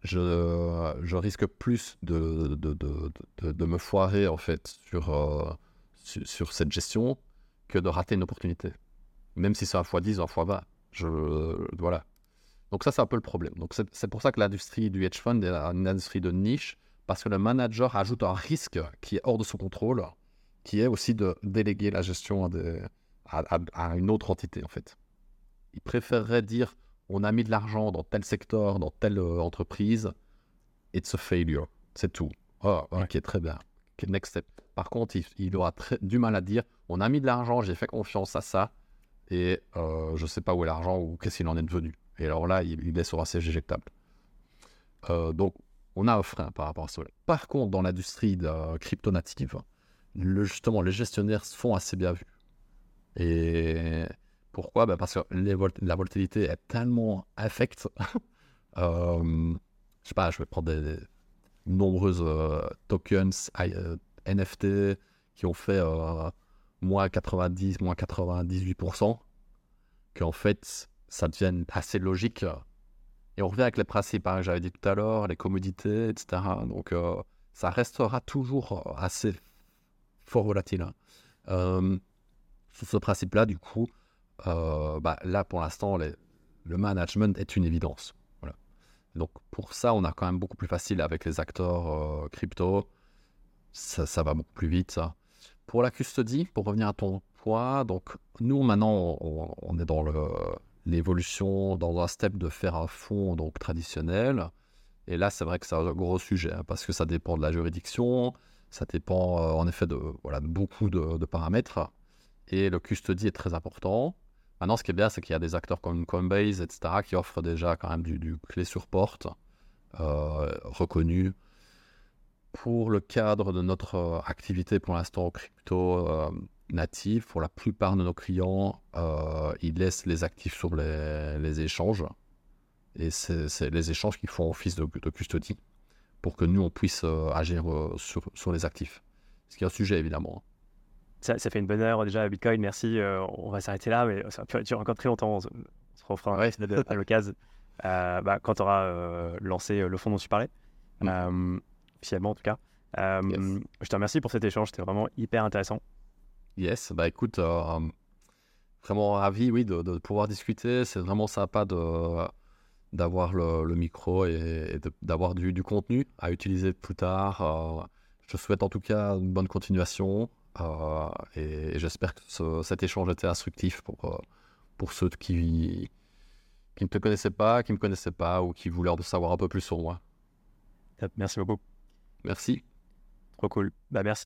je, risque plus de, de, de, de- me foirer en fait sur, euh, sur, cette gestion que de rater une opportunité. Même si c'est un fois 10 un fois 20, Je, voilà. Donc ça, c'est un peu le problème. Donc c'est pour ça que l'industrie du hedge fund est une industrie de niche, parce que le manager ajoute un risque qui est hors de son contrôle, qui est aussi de déléguer la gestion à, à, une autre entité, en fait. Il préférerait dire, on a mis de l'argent dans tel secteur, dans telle euh, entreprise, it's a failure. C'est tout. Oh, ok, très bien. next step. Par contre, il, aura très, du mal à dire, on a mis de l'argent, j'ai fait confiance à ça, et euh, je ne sais pas où est l'argent ou qu'est-ce qu'il en est devenu. Et alors là, il, il laissera assez éjectable. Euh, donc, on a un frein par rapport à cela. Par contre, dans l'industrie de crypto native, le, justement, les gestionnaires se font assez bien vus. Et pourquoi? Ben Parce que la volatilité est tellement affecte. euh, je sais pas, je vais prendre des, nombreuses euh, tokens euh, NFT qui ont fait euh, moins 90, moins 98%, qu'en fait, ça devient assez logique. Et on revient avec les principes hein, que j'avais dit tout à l'heure, les commodités, etc. Donc, ça restera toujours assez fort volatile. Hein. sur ce principe-là, du coup, bah, là, pour l'instant, le management est une évidence. Donc pour ça, on a quand même beaucoup plus facile avec les acteurs euh, crypto. Ça, va beaucoup plus vite. Pour la custody, pour revenir à ton point, donc nous maintenant, on, est dans l'évolution, dans un step de faire un fonds donc traditionnel. Et là, c'est vrai que c'est un gros sujet hein, parce que ça dépend de la juridiction, ça dépend euh, en effet de, beaucoup de, de paramètres. Et le custody est très important. Maintenant, ce qui est bien, c'est qu'il y a des acteurs comme Coinbase, etc., qui offrent déjà quand même du, clé sur porte euh, reconnu. Pour le cadre de notre euh, activité pour l'instant crypto euh, native, pour la plupart de nos clients, ils laissent les actifs sur les, échanges. Et c'est les échanges qui font office de, de, custody pour que nous, on puisse agir sur, sur les actifs. Ce qui est un sujet, évidemment. Ça, fait une bonne heure déjà, Bitcoin. Merci. Euh, on va s'arrêter là, mais ça va durer encore très longtemps. On se, refera ouais. à l'occasion euh, bah, quand tu auras euh, lancé le fonds dont tu parlais, mm. officiellement en tout cas. Je te remercie pour cet échange, c'était vraiment hyper intéressant. Yes, bah écoute, vraiment ravi, oui, de, pouvoir discuter. C'est vraiment sympa de d'avoir le, micro et, d'avoir du, du, contenu à utiliser plus tard. je souhaite en tout cas une bonne continuation. Euh, et, j'espère que cet échange était instructif pour, euh, pour ceux qui, qui ne te connaissaient pas, qui ne me connaissaient pas ou qui voulaient en savoir un peu plus sur moi. Merci beaucoup. Merci. Trop cool. Bah, merci.